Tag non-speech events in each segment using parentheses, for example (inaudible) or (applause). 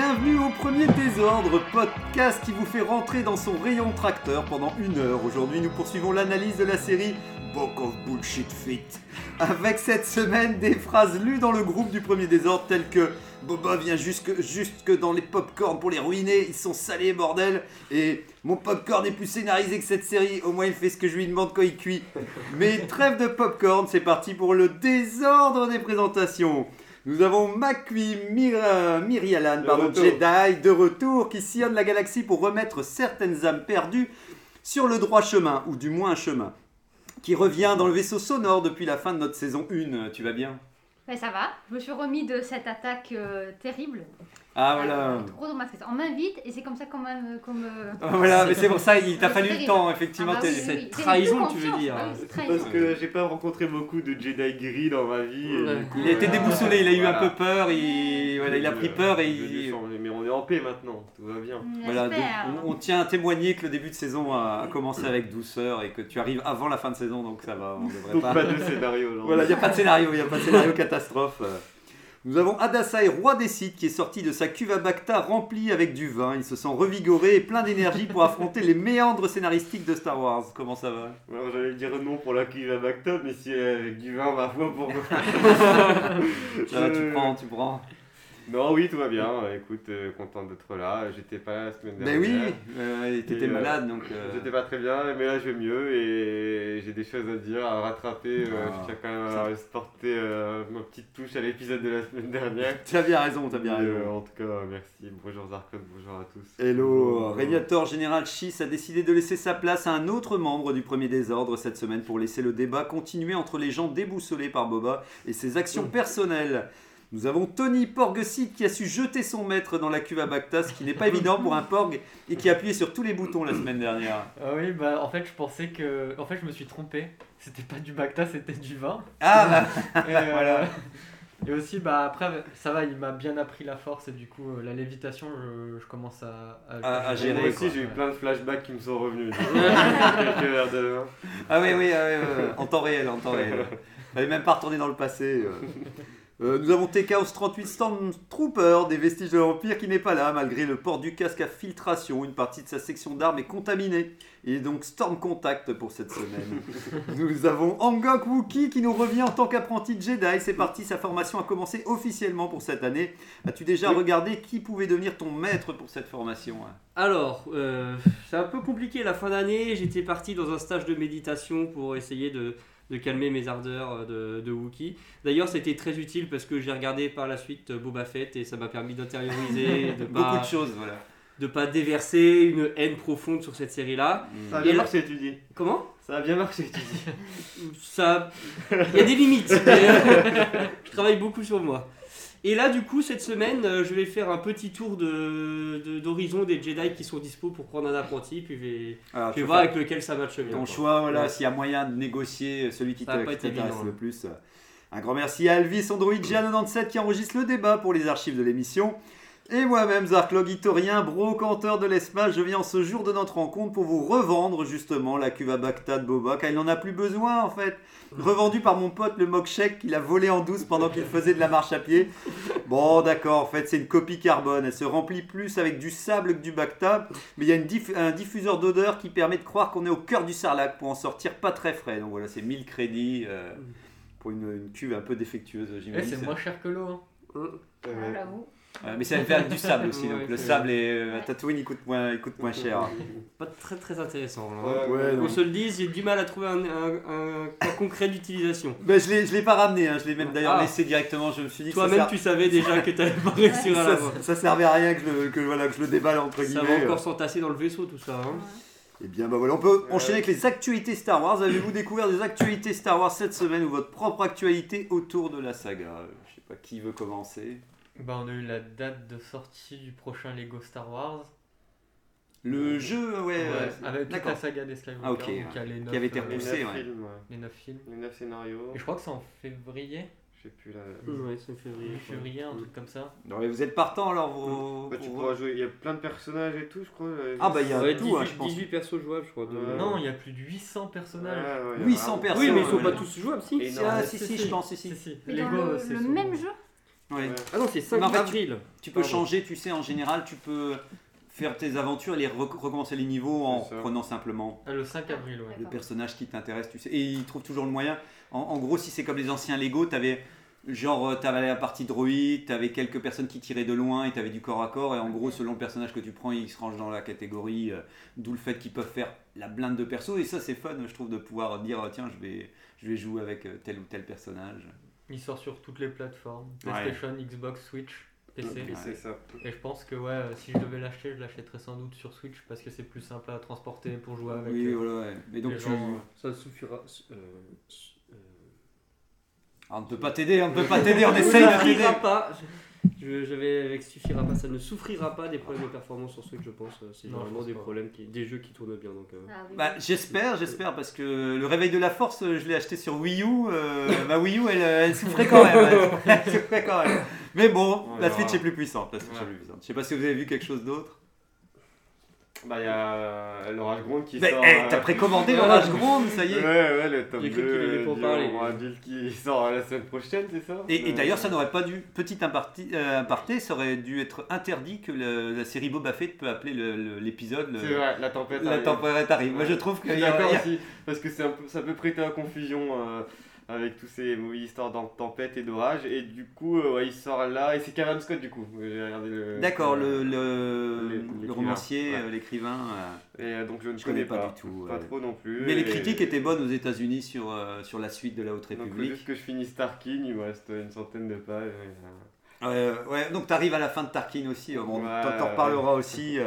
Bienvenue au premier désordre, podcast qui vous fait rentrer dans son rayon tracteur pendant une heure. Aujourd'hui, nous poursuivons l'analyse de la série Book of Bullshit Fit. Avec cette semaine des phrases lues dans le groupe du premier désordre telles que Boba vient jusque, jusque dans les popcorn pour les ruiner, ils sont salés bordel, et mon popcorn est plus scénarisé que cette série, au moins il fait ce que je lui demande quand il cuit. Mais trêve de popcorn, c'est parti pour le désordre des présentations. Nous avons Makui Mir Mirialan, pardon, retour. Jedi, de retour, qui sillonne la galaxie pour remettre certaines âmes perdues sur le droit chemin, ou du moins un chemin. Qui revient dans le vaisseau sonore depuis la fin de notre saison 1. Tu vas bien? Ouais, ça va, je me suis remis de cette attaque euh, terrible. Ah voilà. Euh, trop traumatisante. On m'invite et c'est comme ça qu'on m'a. Comme, euh, Ah, Voilà, mais c'est pour ça, il t'a fallu le temps, effectivement. Ah bah oui, t'es- oui, cette oui. Trahison, tu veux dire. Ah. Parce que j'ai pas rencontré beaucoup de Jedi gris dans ma vie. et coup, Il a été euh, déboussolé, il a eu un voilà. peu peur, il, voilà, il a pris peur et il... Mais on est en paix maintenant, tout va bien. Voilà, on, on tient à témoigner que le début de saison a, a commencé avec douceur et que tu arrives avant la fin de saison, donc ça va, on devrait Donc pas... pas de scénario. genre. Voilà, il n'y a pas de scénario, il n'y a pas de scénario (laughs) catastrophe. Euh, Nous avons Adasai, roi des sites, qui est sorti de sa cuve à Bacta remplie avec du vin. Il se sent revigoré et plein d'énergie pour affronter les méandres scénaristiques de Star Wars. Comment ça va? Alors j'allais dire non pour la cuve à Bacta, mais si est avec du vin, ma foi, pourquoi (laughs) Ça va, tu prends, tu prends. Non, oui, tout va bien. Écoute, euh, content d'être là. J'étais pas là la semaine Mais dernière. oui, euh, t'étais Et, euh, malade, donc... euh, J'étais pas très bien, mais là je vais mieux et j'ai des choses à dire, à rattraper. Ah, je tiens quand même à porter ma petite touche à l'épisode de la semaine dernière. (laughs) Tu as bien raison, tu as bien Et, raison. en tout cas, merci. Bonjour Zarkon, bonjour à tous. Hello, Régnator Général Schiss a décidé de laisser sa place à un autre membre du premier désordre cette semaine pour laisser le débat continuer entre les gens déboussolés par Boba et ses actions personnelles. Nous avons Tony Porgesit qui a su jeter son maître dans la cuve à Bacta, ce qui n'est pas évident pour un Porg et qui a appuyé sur tous les boutons la semaine dernière. Ah oui, bah en fait, je pensais que. En fait, je me suis trompé. C'était pas du Bacta, c'était du vin. Ah bah, (laughs) Et, euh, Voilà. Et aussi, bah après, ça va, il m'a bien appris la force et du coup, euh, la lévitation, je, je commence à, À- à gérer, moi aussi, j'ai eu plein de flashbacks qui me sont revenus. De (laughs) ah oui, oui, ah oui, oui, en temps réel, en temps réel. (laughs) Fallait même pas retourner dans le passé. Euh. Nous avons TKOS 38 Stormtrooper, des vestiges de l'Empire, qui n'est pas là, malgré le port du casque à filtration. Une partie de sa section d'armes est contaminée. Il est donc Storm Contact pour cette semaine. (laughs) nous avons Angok Wookie qui nous revient en tant qu'apprenti Jedi. C'est parti, sa formation a commencé officiellement pour cette année. As-tu déjà regardé qui pouvait devenir ton maître pour cette formation hein? Alors, euh, c'est un peu compliqué la fin d'année. J'étais parti dans un stage de méditation pour essayer de, de calmer mes ardeurs euh, de, de Wookiee. D'ailleurs, c'était très utile parce que j'ai regardé par la suite euh, Boba Fett et ça m'a permis d'intérioriser, (laughs) de Beaucoup pas, de choses, voilà. de pas déverser une haine profonde sur cette série-là. Ça a bien là- marché, tu dis. Comment? Ça a bien marché, tu dis. ça il y a des limites mais, euh, (laughs) je travaille beaucoup sur moi et là du coup cette semaine euh, je vais faire un petit tour de de- d'horizon des Jedi qui sont dispo pour prendre un apprenti puis je vais, Alors, voir avec lequel ça matche bien ton quoi. choix, voilà, Ouais. s'il y a moyen de négocier celui qui t'intéresse le hein. plus. Un grand merci à Elvis Android G97 qui enregistre le débat pour les archives de l'émission. Et moi-même, Zarklog Itorien, brocanteur de l'espace, je viens en ce jour de notre rencontre pour vous revendre justement la cuve à Bacta de Boba, car il n'en a plus besoin en fait. (laughs) Revendu par mon pote le Mokshek qu'il a volé en douce pendant qu'il faisait de la marche à pied. Bon, d'accord, en fait, c'est une copie carbone. Elle se remplit plus avec du sable que du Bacta, mais il y a une diff- un diffuseur d'odeur qui permet de croire qu'on est au cœur du Sarlac pour en sortir pas très frais. Donc voilà, c'est 1000 crédits euh, pour une, une cuve un peu défectueuse, Eh, j'imagine. c'est moins cher que l'eau. hein. Ah, Ouais, mais c'est fait avec du sable aussi, donc (laughs) Ouais, le sable et euh, Tatooine il coûte moins, il coûte moins cher. pas très très intéressant hein. Ouais, Ouais, on se le dise j'ai du mal à trouver un, un- un cas concret d'utilisation (laughs) Ben, je l'ai, je l'ai pas ramené, hein, je l'ai même d'ailleurs Ah. laissé directement. Je me suis dit que toi-même ça, tu savais déjà que t'allais pas (laughs) réussir à ça, ça servait à rien que, je, le- que, voilà, que je le déballe entre ça guillemets. va encore s'entasser dans le vaisseau tout ça hein. Et bien, bah voilà, on peut enchaîner avec les actualités Star Wars. Avez-vous découvert des actualités Star Wars cette semaine ou votre propre actualité autour de la saga? Euh, Je sais pas qui veut commencer. Bah, on a eu la date de sortie du prochain Lego Star Wars. Le jeu, ouais. Ouais, euh, avec toute la saga des Skywalker, Ah, ok, donc ouais. il y a les neuf, Qui avait été euh, Les repoussé, neuf ouais. films, ouais. les 9 films. Les 9 scénarios. Et je crois que c'est en février, Je sais plus là. Ouais, c'est février. février, un truc comme ça. Non, mais vous êtes partant alors vous. Bah, tu pour- pourras jouer. Il y a plein de personnages et tout, je crois. Ah, bah, il y a. Ouais, tout, 18, hein, je pense. 18 persos jouables, je crois. de-. Non, il y a plus de 800 personnages. Ouais, ouais, il y a 800 vraiment- personnes. Oui, mais ils sont Ouais, pas ouais. tous jouables, si. Ah, si, Si, si, si. je pense, si, Si, Lego, dans le, c'est le même jeu Ouais. Ah non, c'est 5 Mais en fait, tu- avril. Tu peux Pardon. changer, tu sais, en général, tu peux faire tes aventures et les rec- recommencer les niveaux en C'est ça. prenant simplement Ah, le 5 avril, ouais. le personnage qui t'intéresse, tu sais. Et ils trouvent toujours le moyen. En, en gros, si c'est comme les anciens Lego, t'avais genre, euh, t'avais la partie droïde, t'avais quelques personnes qui tiraient de loin et t'avais du corps à corps. Et en gros, selon le personnage que tu prends, il se range dans la catégorie. euh, D'où le fait qu'ils peuvent faire la blinde de persos. Et ça, c'est fun, je trouve, de pouvoir dire tiens, je vais, je vais jouer avec euh, tel ou tel personnage. Il sort sur toutes les plateformes Ouais. PlayStation, Xbox, Switch, PC. Et c'est ça. Et je pense que ouais, euh, si je devais l'acheter, je l'achèterais sans doute sur Switch parce que c'est plus simple à transporter pour jouer avec. oui, euh, voilà, ouais. Mais donc, tu- gens, Ça suffira. euh, euh, Ah, on ne peut pas t'aider, on ne peut pas t'aider, on (laughs) essaye de t'aider. pas. Je, je vais avec suffira pas, ça ne souffrira pas des problèmes de performance sur Switch, je pense. C'est Non, vraiment pense des pas. problèmes, qui, des jeux qui tournent bien. Donc, euh. Ah oui. Bah, j'espère, j'espère, parce que le réveil de la force, euh, je l'ai acheté sur Wii U. euh, (laughs) ma Wii U, elle, elle souffrait quand même. Elle, (laughs) elle souffrait quand même. Mais bon, On la. Switch est plus puissante. La Switch est plus puissante. Je sais pas si vous avez vu quelque chose d'autre. Bah, il y a euh, l'orage gronde qui Mais sort. hey, euh, t'as précommandé (laughs) Ouais. l'orage gronde, ça y Ouais, est. ouais, le tome J'ai 2 cru qu'il allait pas en du parler. Qui (laughs) sort la semaine prochaine, c'est ça? Et, et Euh, d'ailleurs, ça n'aurait pas dû, petit aparté, euh, ça aurait dû être interdit que le- la série Boba Fett peut appeler le- le- l'épisode le- C'est vrai, la tempête. La arrive. tempête arrive. Moi, Ouais. je trouve a. d'accord aussi, parce que un peu, ça peut prêter à confusion euh, avec tous ces mauvaises histoires de tempête et d'orage, et du coup, euh, ouais, il sort là, et c'est Karen Scott du coup. J'ai regardé le. D'accord, le, le- romancier, ouais. euh, l'écrivain. euh, Et donc je ne Je connais pas pas, du tout, Pas ouais. trop non plus. Mais les et- critiques étaient bonnes aux États-Unis sur, euh, sur la suite de la Haute Donc République. juste que je finisse Tarkin, il me reste une centaine de pages. ouais, donc tu arrives à la fin de Tarkin aussi. Bon, Ouais. t'en, reparleras aussi.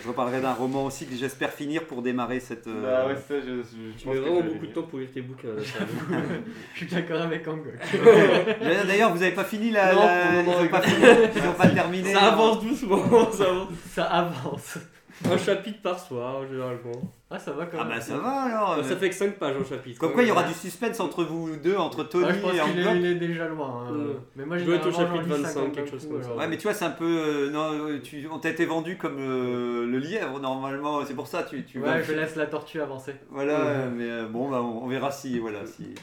Je reparlerai d'un roman aussi que j'espère finir pour démarrer cette. euh, Bah ouais, ça, je, je Tu mets vraiment beaucoup de temps pour lire tes bouquins. là. (laughs) Je suis d'accord avec Angok. (laughs) D'ailleurs, vous avez pas fini la. Non, la- ils pas avec- fini, ils ont pas (laughs) terminé. ça avance doucement, ça avance. Ça avance. Un chapitre par soir, généralement. Ah, ça va quand Ah même. bah ça va alors. Ça fait que 5 pages en chapitre. Comme quoi, il y aura du suspense entre vous deux, entre Tony Ouais, je pense et qu'il est, il est déjà loin. hein. Ouais. Mais moi, Je dois être au généralement, chapitre j'en lis 25, 50 quelque chose comme ça. alors. Ouais, mais tu vois, c'est un peu. euh, non, tu, on t'a été vendu comme euh, le lièvre normalement. C'est pour ça, tu. tu vas- Ouais, je laisse la tortue avancer. Voilà, Ouais. euh, mais euh, bon, bah, on, on verra si, voilà, si,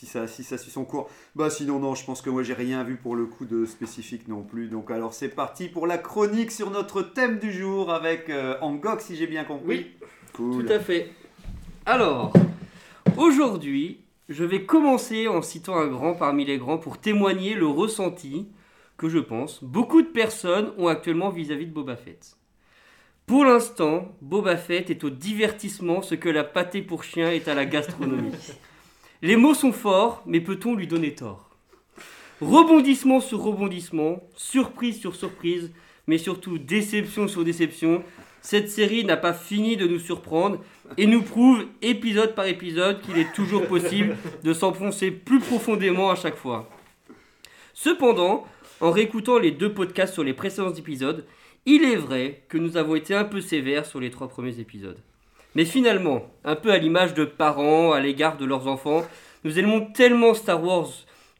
si, ça, si ça suit son cours. Bah sinon, non, je pense que moi, j'ai rien vu pour le coup de spécifique non plus. Donc, alors, c'est parti pour la chronique sur notre thème du jour avec euh, Angok, si j'ai bien compris. Oui, cool. Tout à fait. Alors, aujourd'hui, je vais commencer en citant un grand parmi les grands pour témoigner le ressenti que je pense beaucoup de personnes ont actuellement vis-à-vis de Boba Fett. Pour l'instant, Boba Fett est au divertissement ce que la pâtée pour chien est à la gastronomie. (laughs) Les mots sont forts, mais peut-on lui donner tort? Rebondissement sur rebondissement, surprise sur surprise, mais surtout déception sur déception, cette série n'a pas fini de nous surprendre et nous prouve épisode par épisode qu'il est toujours possible de s'enfoncer plus profondément à chaque fois. Cependant, en réécoutant les deux podcasts sur les précédents épisodes, il est vrai que nous avons été un peu sévères sur les trois premiers épisodes. Mais finalement, un peu à l'image de parents à l'égard de leurs enfants, nous aimons tellement Star Wars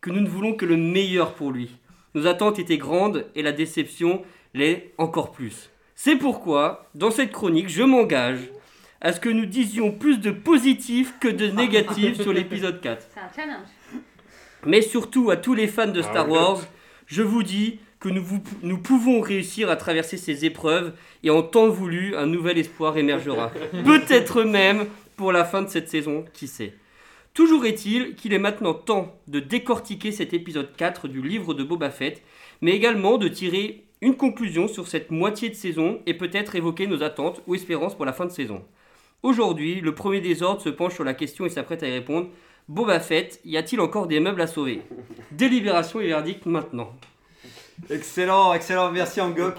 que nous ne voulons que le meilleur pour lui. Nos attentes étaient grandes et la déception l'est encore plus. C'est pourquoi, dans cette chronique, je m'engage à ce que nous disions plus de positifs que de négatifs sur l'épisode 4. C'est un challenge. Mais surtout à tous les fans de Ah Star. Wars, je vous dis que nous, vous- nous pouvons réussir à traverser ces épreuves et en temps voulu, un nouvel espoir émergera. (laughs) Peut-être même pour la fin de cette saison, qui sait. Toujours est-il qu'il est maintenant temps de décortiquer cet épisode 4 du livre de Boba Fett, mais également de tirer une conclusion sur cette moitié de saison et peut-être évoquer nos attentes ou espérances pour la fin de saison. Aujourd'hui, le premier des ordres se penche sur la question et s'apprête à y répondre. Boba Fett, y a-t-il encore des meubles à sauver? Délibération et verdict maintenant. Excellent, excellent, merci Angok.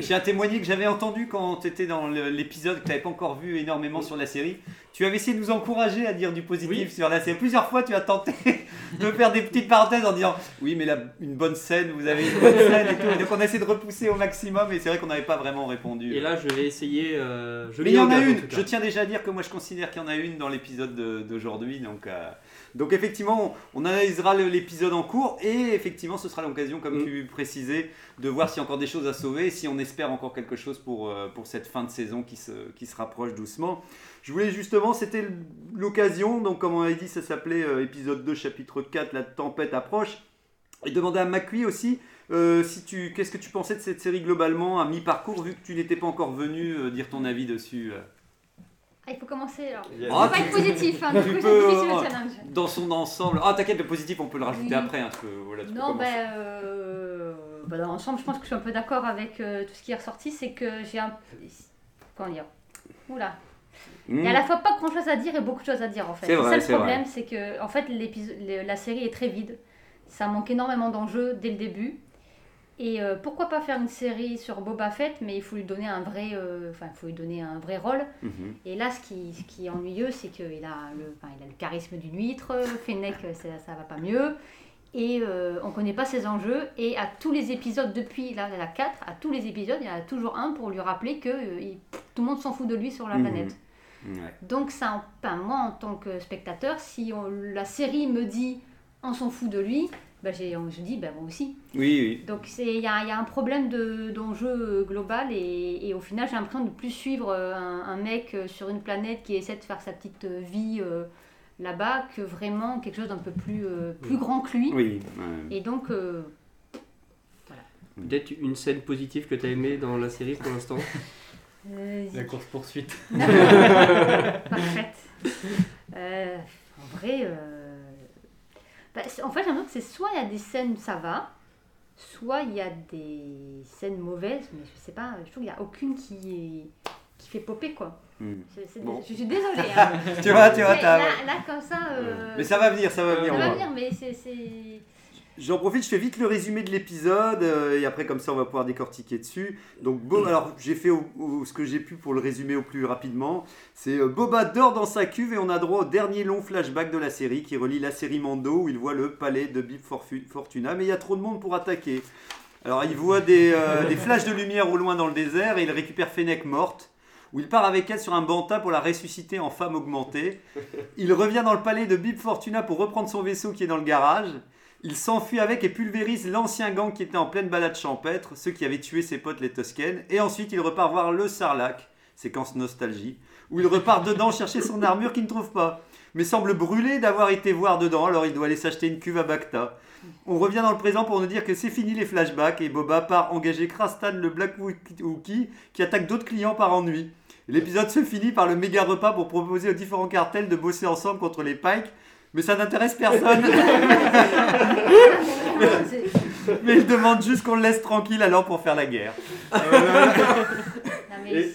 Tiens à témoigner que j'avais entendu quand tu étais dans l'épisode que tu n'avais pas encore vu énormément sur la série. Tu avais essayé de nous encourager à dire du positif Oui. sur la série. Plusieurs fois, tu as tenté (laughs) de faire des petites parenthèses en disant Oui, mais une bonne scène, vous avez une bonne (laughs) scène et tout. Et donc, on a essayé de repousser au maximum et c'est vrai qu'on n'avait pas vraiment répondu. Et là, je vais essayer. euh, je mais il y en a une. Je tiens déjà à dire que moi, je considère qu'il y en a une dans l'épisode de- d'aujourd'hui. Donc, euh, donc, effectivement, on, analysera l'épisode en cours et effectivement, ce sera l'occasion, comme Mm. tu précisais, de voir s'il y a encore des choses à sauver et si on espère encore quelque chose pour, euh, pour cette fin de saison qui se, qui se rapproche doucement. Je voulais justement, c'était l'occasion, donc comme on avait dit, ça s'appelait euh, épisode 2, chapitre 4, la tempête approche. Et demander à Macui aussi, euh, si tu, qu'est-ce que tu pensais de cette série globalement à mi-parcours, vu que tu n'étais pas encore venu euh, dire ton avis dessus il faut commencer alors. Il Ah, faut pas être positif, hein, du coup, peux, euh, le challenge. dans son ensemble. Ah, t'inquiète, le positif, on peut le rajouter Oui. après. Hein, tu peux- voilà, tu peux Non, ben, euh, bah, dans l'ensemble, je pense que je suis un peu d'accord avec euh, tout ce qui est ressorti. C'est que j'ai un. Comment dire? Oula. Il y a à Hmm. la fois pas grand chose à dire et beaucoup de choses à dire en fait. C'est vrai, ça le problème, c'est que en fait, la série est très vide. Ça manque énormément d'enjeux dès le début. Et euh, pourquoi pas faire une série sur Boba Fett, mais il faut lui donner un vrai, euh, enfin, il faut lui donner un vrai rôle. Mhm. Et là, ce qui, ce qui est ennuyeux, c'est qu'il a, le, enfin, il a le charisme d'une huître, Fennec, ça, ça va pas mieux, et euh, on connaît pas ses enjeux, et à tous les épisodes, depuis la, la 4, à tous les épisodes, il y en a toujours un pour lui rappeler que euh, il- tout le monde s'en fout de lui sur la Mhm. planète. Ouais. Donc ça, enfin, moi, en tant que spectateur, si on- la série me dit on s'en fout de lui, ben, j'ai- je dis ben, moi aussi. Oui, oui. Donc c'est- il y a, il y a un problème de- d'enjeu euh, global et, et au final j'ai l'impression de plus suivre euh, un, un mec euh, sur une planète qui essaie de faire sa petite vie euh, là-bas que vraiment quelque chose d'un peu plus, euh, plus grand que lui. Oui. Et donc euh, Peut-être une scène positive que tu as aimée dans la série pour l'instant. (laughs) euh, La course poursuite. (laughs) (laughs) parfaite. Euh, en vrai, euh, bah, en fait j'ai l'impression que c'est soit il y a des scènes ça va, soit il y a des scènes mauvaises, mais je sais pas, je trouve qu'il n'y a aucune qui est qui fait popper quoi. Hmm. Bon. Je suis désolée. (laughs) hein. Tu vois, tu vois, là, là, comme ça. euh, Mais ça va venir, ça va venir. Ça va. venir, mais c'est. J'en profite, je fais vite le résumé de l'épisode euh, et après comme ça on va pouvoir décortiquer dessus. Donc Bo- alors j'ai fait au- au- ce que j'ai pu pour le résumer au plus rapidement. C'est euh, Boba dort dans sa cuve et on a droit au dernier long flashback de la série qui relie la série Mando où il voit le palais de Bib Fortuna mais il y a trop de monde pour attaquer. Alors il voit des, euh, (laughs) des flashs de lumière au loin dans le désert et il récupère Fennec morte où il part avec elle sur un banta pour la ressusciter en femme augmentée. Il revient dans le palais de Bib Fortuna pour reprendre son vaisseau qui est dans le garage. Il s'enfuit avec et pulvérise l'ancien gang qui était en pleine balade champêtre, ceux qui avaient tué ses potes les Toscanes. Et ensuite, il repart voir le Sarlac, séquence nostalgie, où il repart dedans chercher son armure qu'il ne trouve pas, mais semble brûlé d'avoir été voir dedans, alors il doit aller s'acheter une cuve à Bacta. On revient dans le présent pour nous dire que c'est fini les flashbacks et Boba part engager Krastan le Black Wookie qui attaque d'autres clients par ennui. L'épisode se finit par le méga repas pour proposer aux différents cartels de bosser ensemble contre les Pikes, mais ça n'intéresse personne. (laughs) c'est- Mais il demande juste qu'on le laisse tranquille alors pour faire la guerre. mais Et (laughs)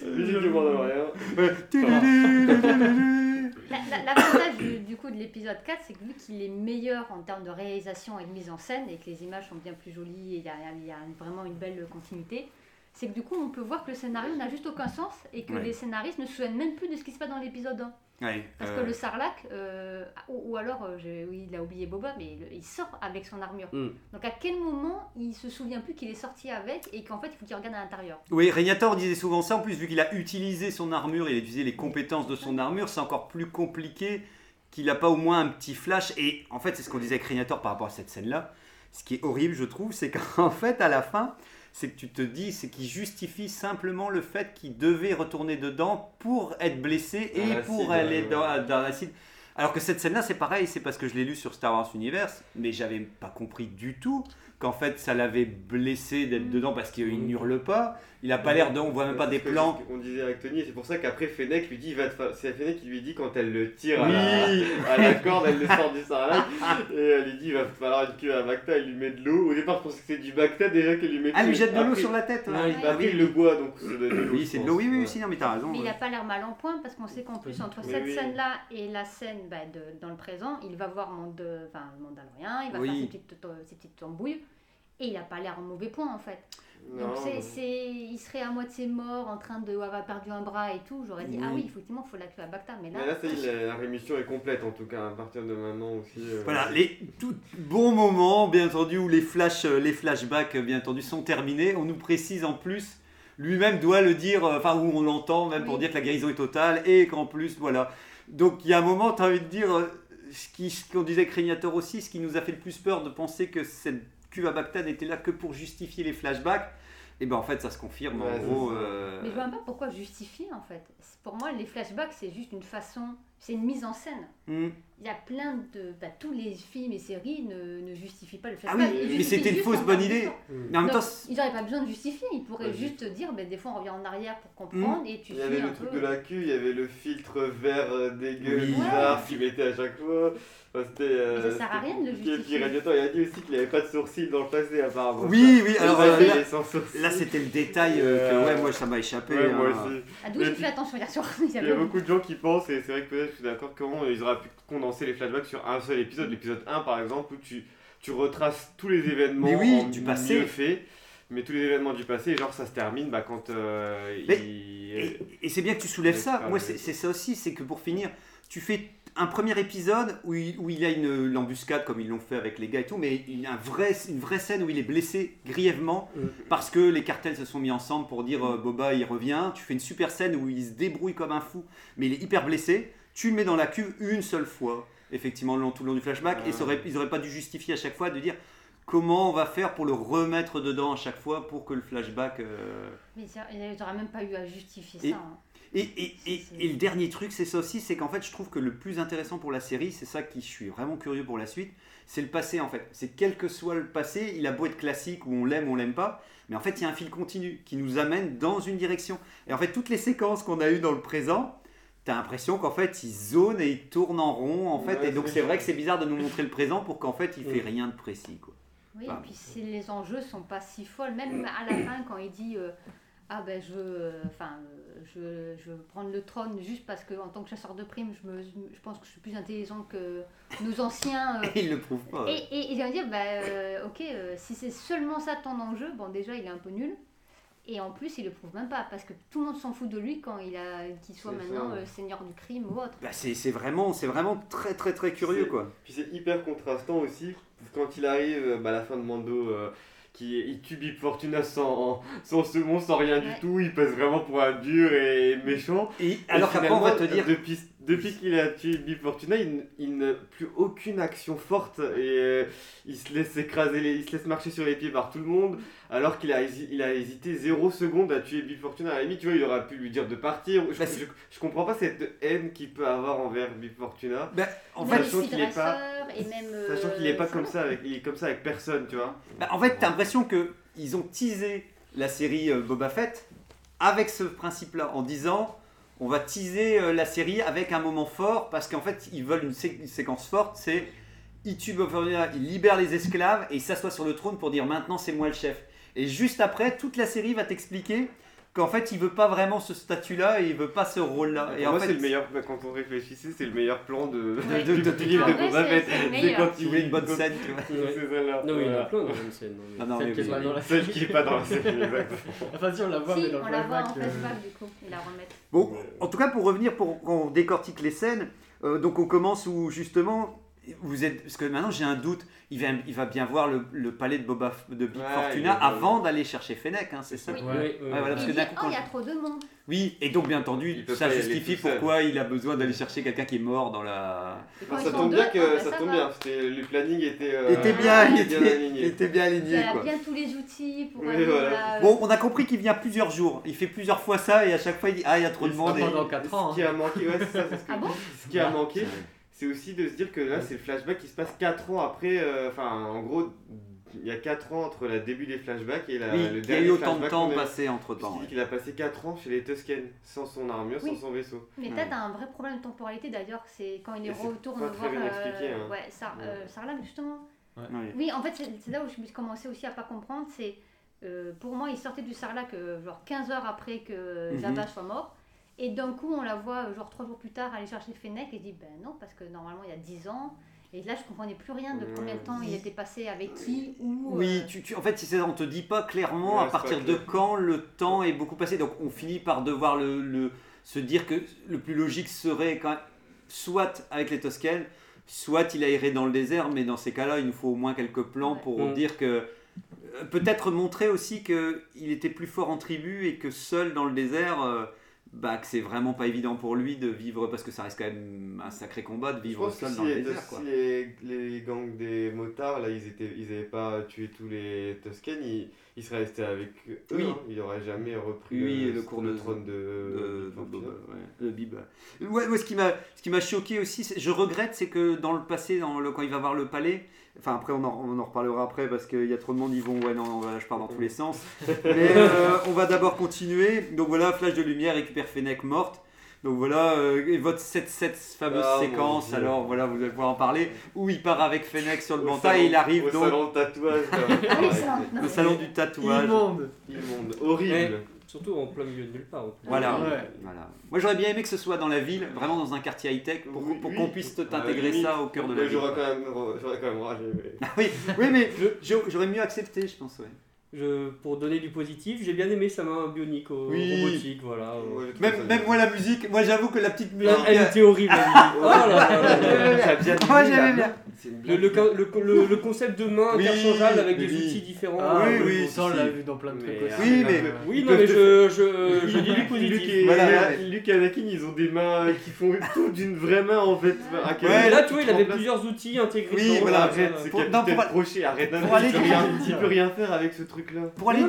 L'avantage du, du coup de l'épisode 4, c'est que vu qu'il est meilleur en termes de réalisation et de mise en scène, et que les images sont bien plus jolies et il y a, il y a vraiment une belle continuité, c'est que du coup on peut voir que le scénario n'a juste aucun sens et que Ouais. les scénaristes ne se souviennent même plus de ce qui se passe dans l'épisode 1. Ouais, Parce euh, que le Sarlac, euh, ou, ou alors, euh, oui, il a oublié Boba, mais il sort avec son armure. Mm. Donc à quel moment il se souvient plus qu'il est sorti avec et qu'en fait il faut qu'il regarde à l'intérieur? Oui, Régnator disait souvent ça. En plus, vu qu'il a utilisé son armure, il a utilisé les compétences de son armure, c'est encore plus compliqué qu'il n'a pas au moins un petit flash. Et en fait, c'est ce qu'on disait avec Régnator par rapport à cette scène-là. Ce qui est horrible, je trouve, c'est qu'en (laughs) fait, à la fin, c'est que tu te dis, c'est qu'il justifie simplement le fait qu'il devait retourner dedans pour être blessé et Dans pour aller ouais. dans, dans l'acide. Alors que cette scène-là, c'est pareil, c'est parce que je l'ai lu sur Star Wars Universe, mais j'avais pas compris du tout qu'en fait ça l'avait blessé d'être dedans parce qu'il Mm. n'hurle pas. Il a pas l'air de, on voit même pas des C'est ce que- plans. ce qu'on disait avec Tony, et c'est pour ça qu'après Fennec lui dit il va c'est Fennec qui lui dit quand elle le tire à, Oui. la, à la corde, elle le sort du sarlac et elle lui dit il va falloir une queue à Bacta, elle lui met de l'eau. Au départ je pensais que c'était du Bacta déjà qu'elle lui met Ah, lui jette de l'eau sur la tête. Non, ouais. il- après il le boit donc ça doit être de l'eau, Oui, c'est de l'eau. Oui, oui, Ouais. oui, non, mais t'as raison. Mais il n'a pas l'air mal en point parce qu'on sait qu'en plus entre Oui, cette oui. scène-là et la scène bah, de- dans le présent, il va voir Mand- Mandalorien, il va Oui. faire ses petites, ses petites embrouilles. Et il a pas l'air en mauvais point en fait. Non, Donc c'est, c'est- il serait à moitié mort, en train de avoir perdu un bras et tout. J'aurais dit, Oui. ah oui, effectivement, il faut la queue à Bacta. Mais là, Mais là, ça y est, la, la rémission est complète en tout cas, à partir de maintenant aussi. euh, Voilà, les tout bons moments, bien entendu, où les, flash, euh, les flashbacks, euh, bien entendu, sont terminés. On nous précise en plus, lui-même doit le dire, euh, enfin, où on l'entend même pour Oui. dire que la guérison est totale et qu'en plus, voilà. Donc, il y a un moment, tu as envie de dire, euh, ce qui- ce qu'on disait avec Régnator aussi, ce qui nous a fait le plus peur de penser que cette cuve à Bacta n'était là que pour justifier les flashbacks. Et ben en fait, ça se confirme. Ouais, en gros, euh, Mais je vois même pas pourquoi justifier en fait. C'est- Pour moi, les flashbacks, c'est juste une façon, c'est une mise en scène. Hmm. Il y a plein de. bah, tous les films et séries ne, ne justifient pas le Ah flashback. oui, mais c'était une fausse bonne idée. temps. Mais en même Donc, temps, ils n'auraient pas besoin de justifier, ils pourraient Ouais, juste dire bah, des fois on revient en arrière pour comprendre et tu Il y avait le truc peu. de la queue, il y avait le filtre vert euh, dégueu, Oui. bizarre, qu'il mettait à chaque fois. Enfin, c'était, euh, Mais ça sert à rien de le compliqué. Et puis justifier. Radiator, il a dit aussi qu'il n'avait pas de sourcils dans le passé apparemment. oui, oui, alors euh, là, là, c'était le détail euh, que, ouais, moi, ça m'a échappé. Ouais, moi hein. aussi. Ah, d'où j'ai fait attention hier soir. (laughs) Il y a beaucoup de gens qui pensent, et c'est vrai que peut-être je suis d'accord, comment ils auraient pu condenser les flashbacks sur un seul épisode, l'épisode 1 par exemple, où tu, tu retraces tous les événements Mais oui, en du passé. mieux fait, mais tous les événements du passé, et genre ça se termine bah, quand euh, Mais- il... Et, et c'est bien que tu soulèves ça. Moi, c'est ça aussi, c'est que pour finir, tu fais un premier épisode où il, où il y a une l'embuscade comme ils l'ont fait avec les gars et tout, mais il y a un vrai, une vraie scène où il est blessé grièvement Mm. parce que les cartels se sont mis ensemble pour dire euh, Boba il revient. Tu fais une super scène où il se débrouille comme un fou, mais il est hyper blessé. Tu le mets dans la cuve une seule fois, effectivement, le long- tout le long du flashback, et ça aurait- ils n'auraient pas dû justifier à chaque fois de dire comment on va faire pour le remettre dedans à chaque fois pour que le flashback. euh, Mais ils n'auraient même pas eu à justifier Et- ça. hein. et, et, et, le dernier truc, c'est ça aussi, c'est qu'en fait, je trouve que le plus intéressant pour la série, c'est ça qui je suis vraiment curieux pour la suite, c'est le passé en fait. C'est quel que soit le passé, il a beau être classique ou on l'aime ou on l'aime pas, mais en fait, il y a un fil continu qui nous amène dans une direction. Et en fait, toutes les séquences qu'on a eues dans le présent, t'as l'impression qu'en fait, il zone et il tourne en rond en fait. Ouais, et donc, c'est vrai que c'est bizarre de nous montrer le présent pour qu'en fait, il fait Mm. rien de précis quoi. Oui, et puis c'est- les enjeux sont pas si folles. Même à la fin, quand il dit euh, Ah ben je veux, euh, enfin, euh, je, je veux prendre le trône juste parce que en tant que chasseur de primes, je, me, je pense que je suis plus intelligent que nos anciens. euh, Et (laughs) il le prouve pas. et, et il va dire bah, euh, Ok, euh, si c'est seulement ça ton enjeu, bon, déjà il est un peu nul. Et en plus, il le prouve même pas parce que tout le monde s'en fout de lui quand il a qu'il soit maintenant ça. euh, seigneur du crime ou autre. Bah, c'est c'est vraiment, c'est vraiment très très très curieux quoi. Puis c'est hyper contrastant aussi quand il arrive euh, bah, à la fin de Mando, euh, qui il tue Fortuna sans, sans second, sans rien du tout, il passe vraiment pour un dur et méchant. Et Et alors qu'après, on va te dire. Depuis, depuis qu'il a tué Big Fortuna, il, il n'a plus aucune action forte et euh, il se laisse écraser, les- il se laisse marcher sur les pieds par tout le monde, alors qu'il a, il a hésité 0 seconde à tuer Big Fortuna. À la limite, tu vois, il aurait pu lui dire de partir. Je, Bah, c'est- je, je comprends pas cette haine qu'il peut avoir envers Big Fortuna. bah, en fait, a sachant qu'il est pas- dresseurs et même. euh, Sachant qu'il est pas comme ça avec, il est comme ça avec personne, tu vois. Bah, en fait, t'as l'impression que ils ont teasé la série euh, Boba Fett avec ce principe-là, en disant on va teaser euh, la série avec un moment fort, parce qu'en fait, ils veulent une, sé- une séquence forte, c'est il tue il libère les esclaves et il s'assoit sur le trône pour dire maintenant c'est moi le chef. Et juste après, toute la série va t'expliquer qu'en fait, il veut pas vraiment ce statut-là et il veut pas ce rôle-là. Et en moi, fait, c'est le meilleur, quand on réfléchissait, c'est le meilleur plan de, Ouais. De- du (laughs) livre de Boba Fett. c'est quand une bonne scène. (laughs) Non, il y en a dans une scène. non, mais Ah non, celle mais qui est pas dans la Celle qui est pas dans la série, (laughs) exact. Enfin, si, on la voit, mais dans on le la voit en flashback, euh, du coup, il la remet. Bon, en tout cas, pour revenir, pour qu'on décortique les scènes, euh, donc on commence où justement, vous êtes, parce que maintenant j'ai un doute, il va, il va bien voir le, le palais de Boba, de Big Ouais, Fortuna il va- avant d'aller chercher Fennec, hein, c'est ça Oui. Oui, oui, oui. Ouais, voilà, parce il que dit coup, Oh, il y a trop de monde. Oui, et donc bien entendu, Il ça justifie pourquoi il a besoin d'aller chercher quelqu'un qui est mort dans la. Ils ça tombe deux, bien que ah, bah, ça tombe va. bien, c'était le planning était euh, était bien, il était, il aligné. était bien Il aligné a quoi. bien tous les outils pour Oui, aller voilà. là, euh, Bon, on a compris qu'il vient plusieurs jours. Il fait plusieurs fois ça et à chaque fois il dit Ah, il y a trop de Il monde. pendant 4 ans. Ce qui a manqué, ouais, c'est ça, c'est ce que Ah bon Ce qui a manqué, c'est aussi de se dire que là, c'est le flashback qui se passe 4 ans après. euh, Enfin, en gros, il y a 4 ans entre le début des flashbacks et la, Oui, le il y a dernier eu autant de flashback temps passé entre temps. qu'il a passé 4 ans chez les Tusken, sans son armure, Oui. sans son vaisseau. Mais Ouais. peut-être un vrai problème de temporalité d'ailleurs, c'est quand il est retourne très voir. bien euh, expliqué, hein. Ouais, Sar- euh, Sarlacc justement. Oui, en fait, c'est là où je me suis commencé aussi à pas comprendre. C'est euh, pour moi, il sortait du Sarlacc euh, genre 15 heures après que. Jabba soit mort. Et d'un coup, on la voit euh, genre 3 jours plus tard aller chercher Fennec et dit ben non, parce que normalement il y a 10 ans. Et là, je comprenais plus rien de combien de temps il était passé avec qui, où. Oui, euh, tu, tu- en fait, c'est ça, on te dit pas clairement Ouais, à partir de clair. quand le temps est beaucoup passé. Donc on finit par devoir le, le- se dire que le plus logique serait quand même, soit avec les Toscanes, soit il a erré dans le désert, mais dans ces cas-là, il nous faut au moins quelques plans Ouais. pour Mm. dire que euh, peut-être montrer aussi que il était plus fort en tribu et que seul dans le désert. euh, bah, que c'est vraiment pas évident pour lui de vivre parce que ça reste quand même un sacré combat de vivre seul si dans le les, désert quoi. si les, les gangs des motards, là, ils étaient, ils avaient pas tué tous les Toscanes, ils, ils seraient restés avec eux. Oui. hein. Ils n'auraient jamais repris Oui, le cours le de- trône de, de, de de- ouais, de Bib. Ouais, ouais, ce qui m'a ce qui m'a choqué aussi, je regrette, c'est que dans le passé, dans le, quand il va voir le palais, enfin après on en, on en reparlera après parce qu'il y a trop de monde, ils vont, ouais non, voilà, je pars dans tous les sens. (laughs) Mais euh, on va d'abord continuer. Donc voilà, flash de lumière, récupère Fennec morte. Donc voilà, euh, et votre, cette, cette fameuse Ah, séquence, alors voilà, vous allez pouvoir en parler, où il part avec Fennec sur le salon- et il arrive au donc salon de tatouage. là. Oui, Ah, ça, salon du tatouage. Immonde. Immonde, horrible. Surtout en plein milieu de nulle part. en plus. Voilà. Ouais. Voilà. Moi j'aurais bien aimé que ce soit dans la ville, vraiment dans un quartier high-tech, pour, Oui, pour oui. qu'on puisse t'intégrer ça au cœur de la mais ville. J'aurais quand, même, j'aurais quand même ragé. mais- Oui, oui mais j'aurais mieux accepté, je pense. Ouais. Je, pour donner du positif, j'ai bien aimé sa main bionique au Oui. robotique, voilà. Ouais, Même, moi la musique, moi j'avoue que la petite musique. Elle était horrible. la musique. (laughs) Oh là là là là. Ça a bien Moi j'aimais bien. Le, le, le, le- le concept de main Oui, interchangeable avec des oui. outils différents. Ah, Oui, oui, ça on l'a vu dans plein de trucs aussi. Oui, mais- Euh, Oui, non, mais je, je, je dis du Luc positif. et, Voilà. Luc et Anakin, ils ont des mains (laughs) qui font tout d'une vraie main en fait. Ouais, moment là, tu vois, il avait plusieurs outils intégrés. Oui, voilà, Arrête, c'est Capitaine Crochet, arrête. peut du- rien- il peut rien faire avec ce truc-là. Pour aller,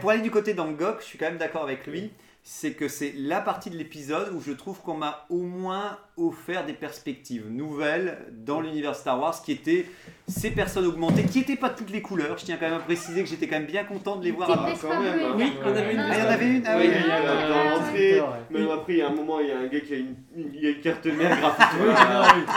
pour aller du côté d'Angok, je suis quand même d'accord avec lui. C'est que c'est la partie de l'épisode où je trouve qu'on m'a au moins offert des perspectives nouvelles dans l'univers Star Wars, qui étaient ces personnes augmentées, qui n'étaient pas de toutes les couleurs. Je tiens quand même à préciser que j'étais quand même bien content de les voir. Ah, quand même, hein. Oui, on avait une Ah, il y en avait une Ah Oui, oui. il y a Ah, dans l'entrée. Même après, il y a un moment, il y a un gars qui a une, il y a une carte mère (laughs) graphique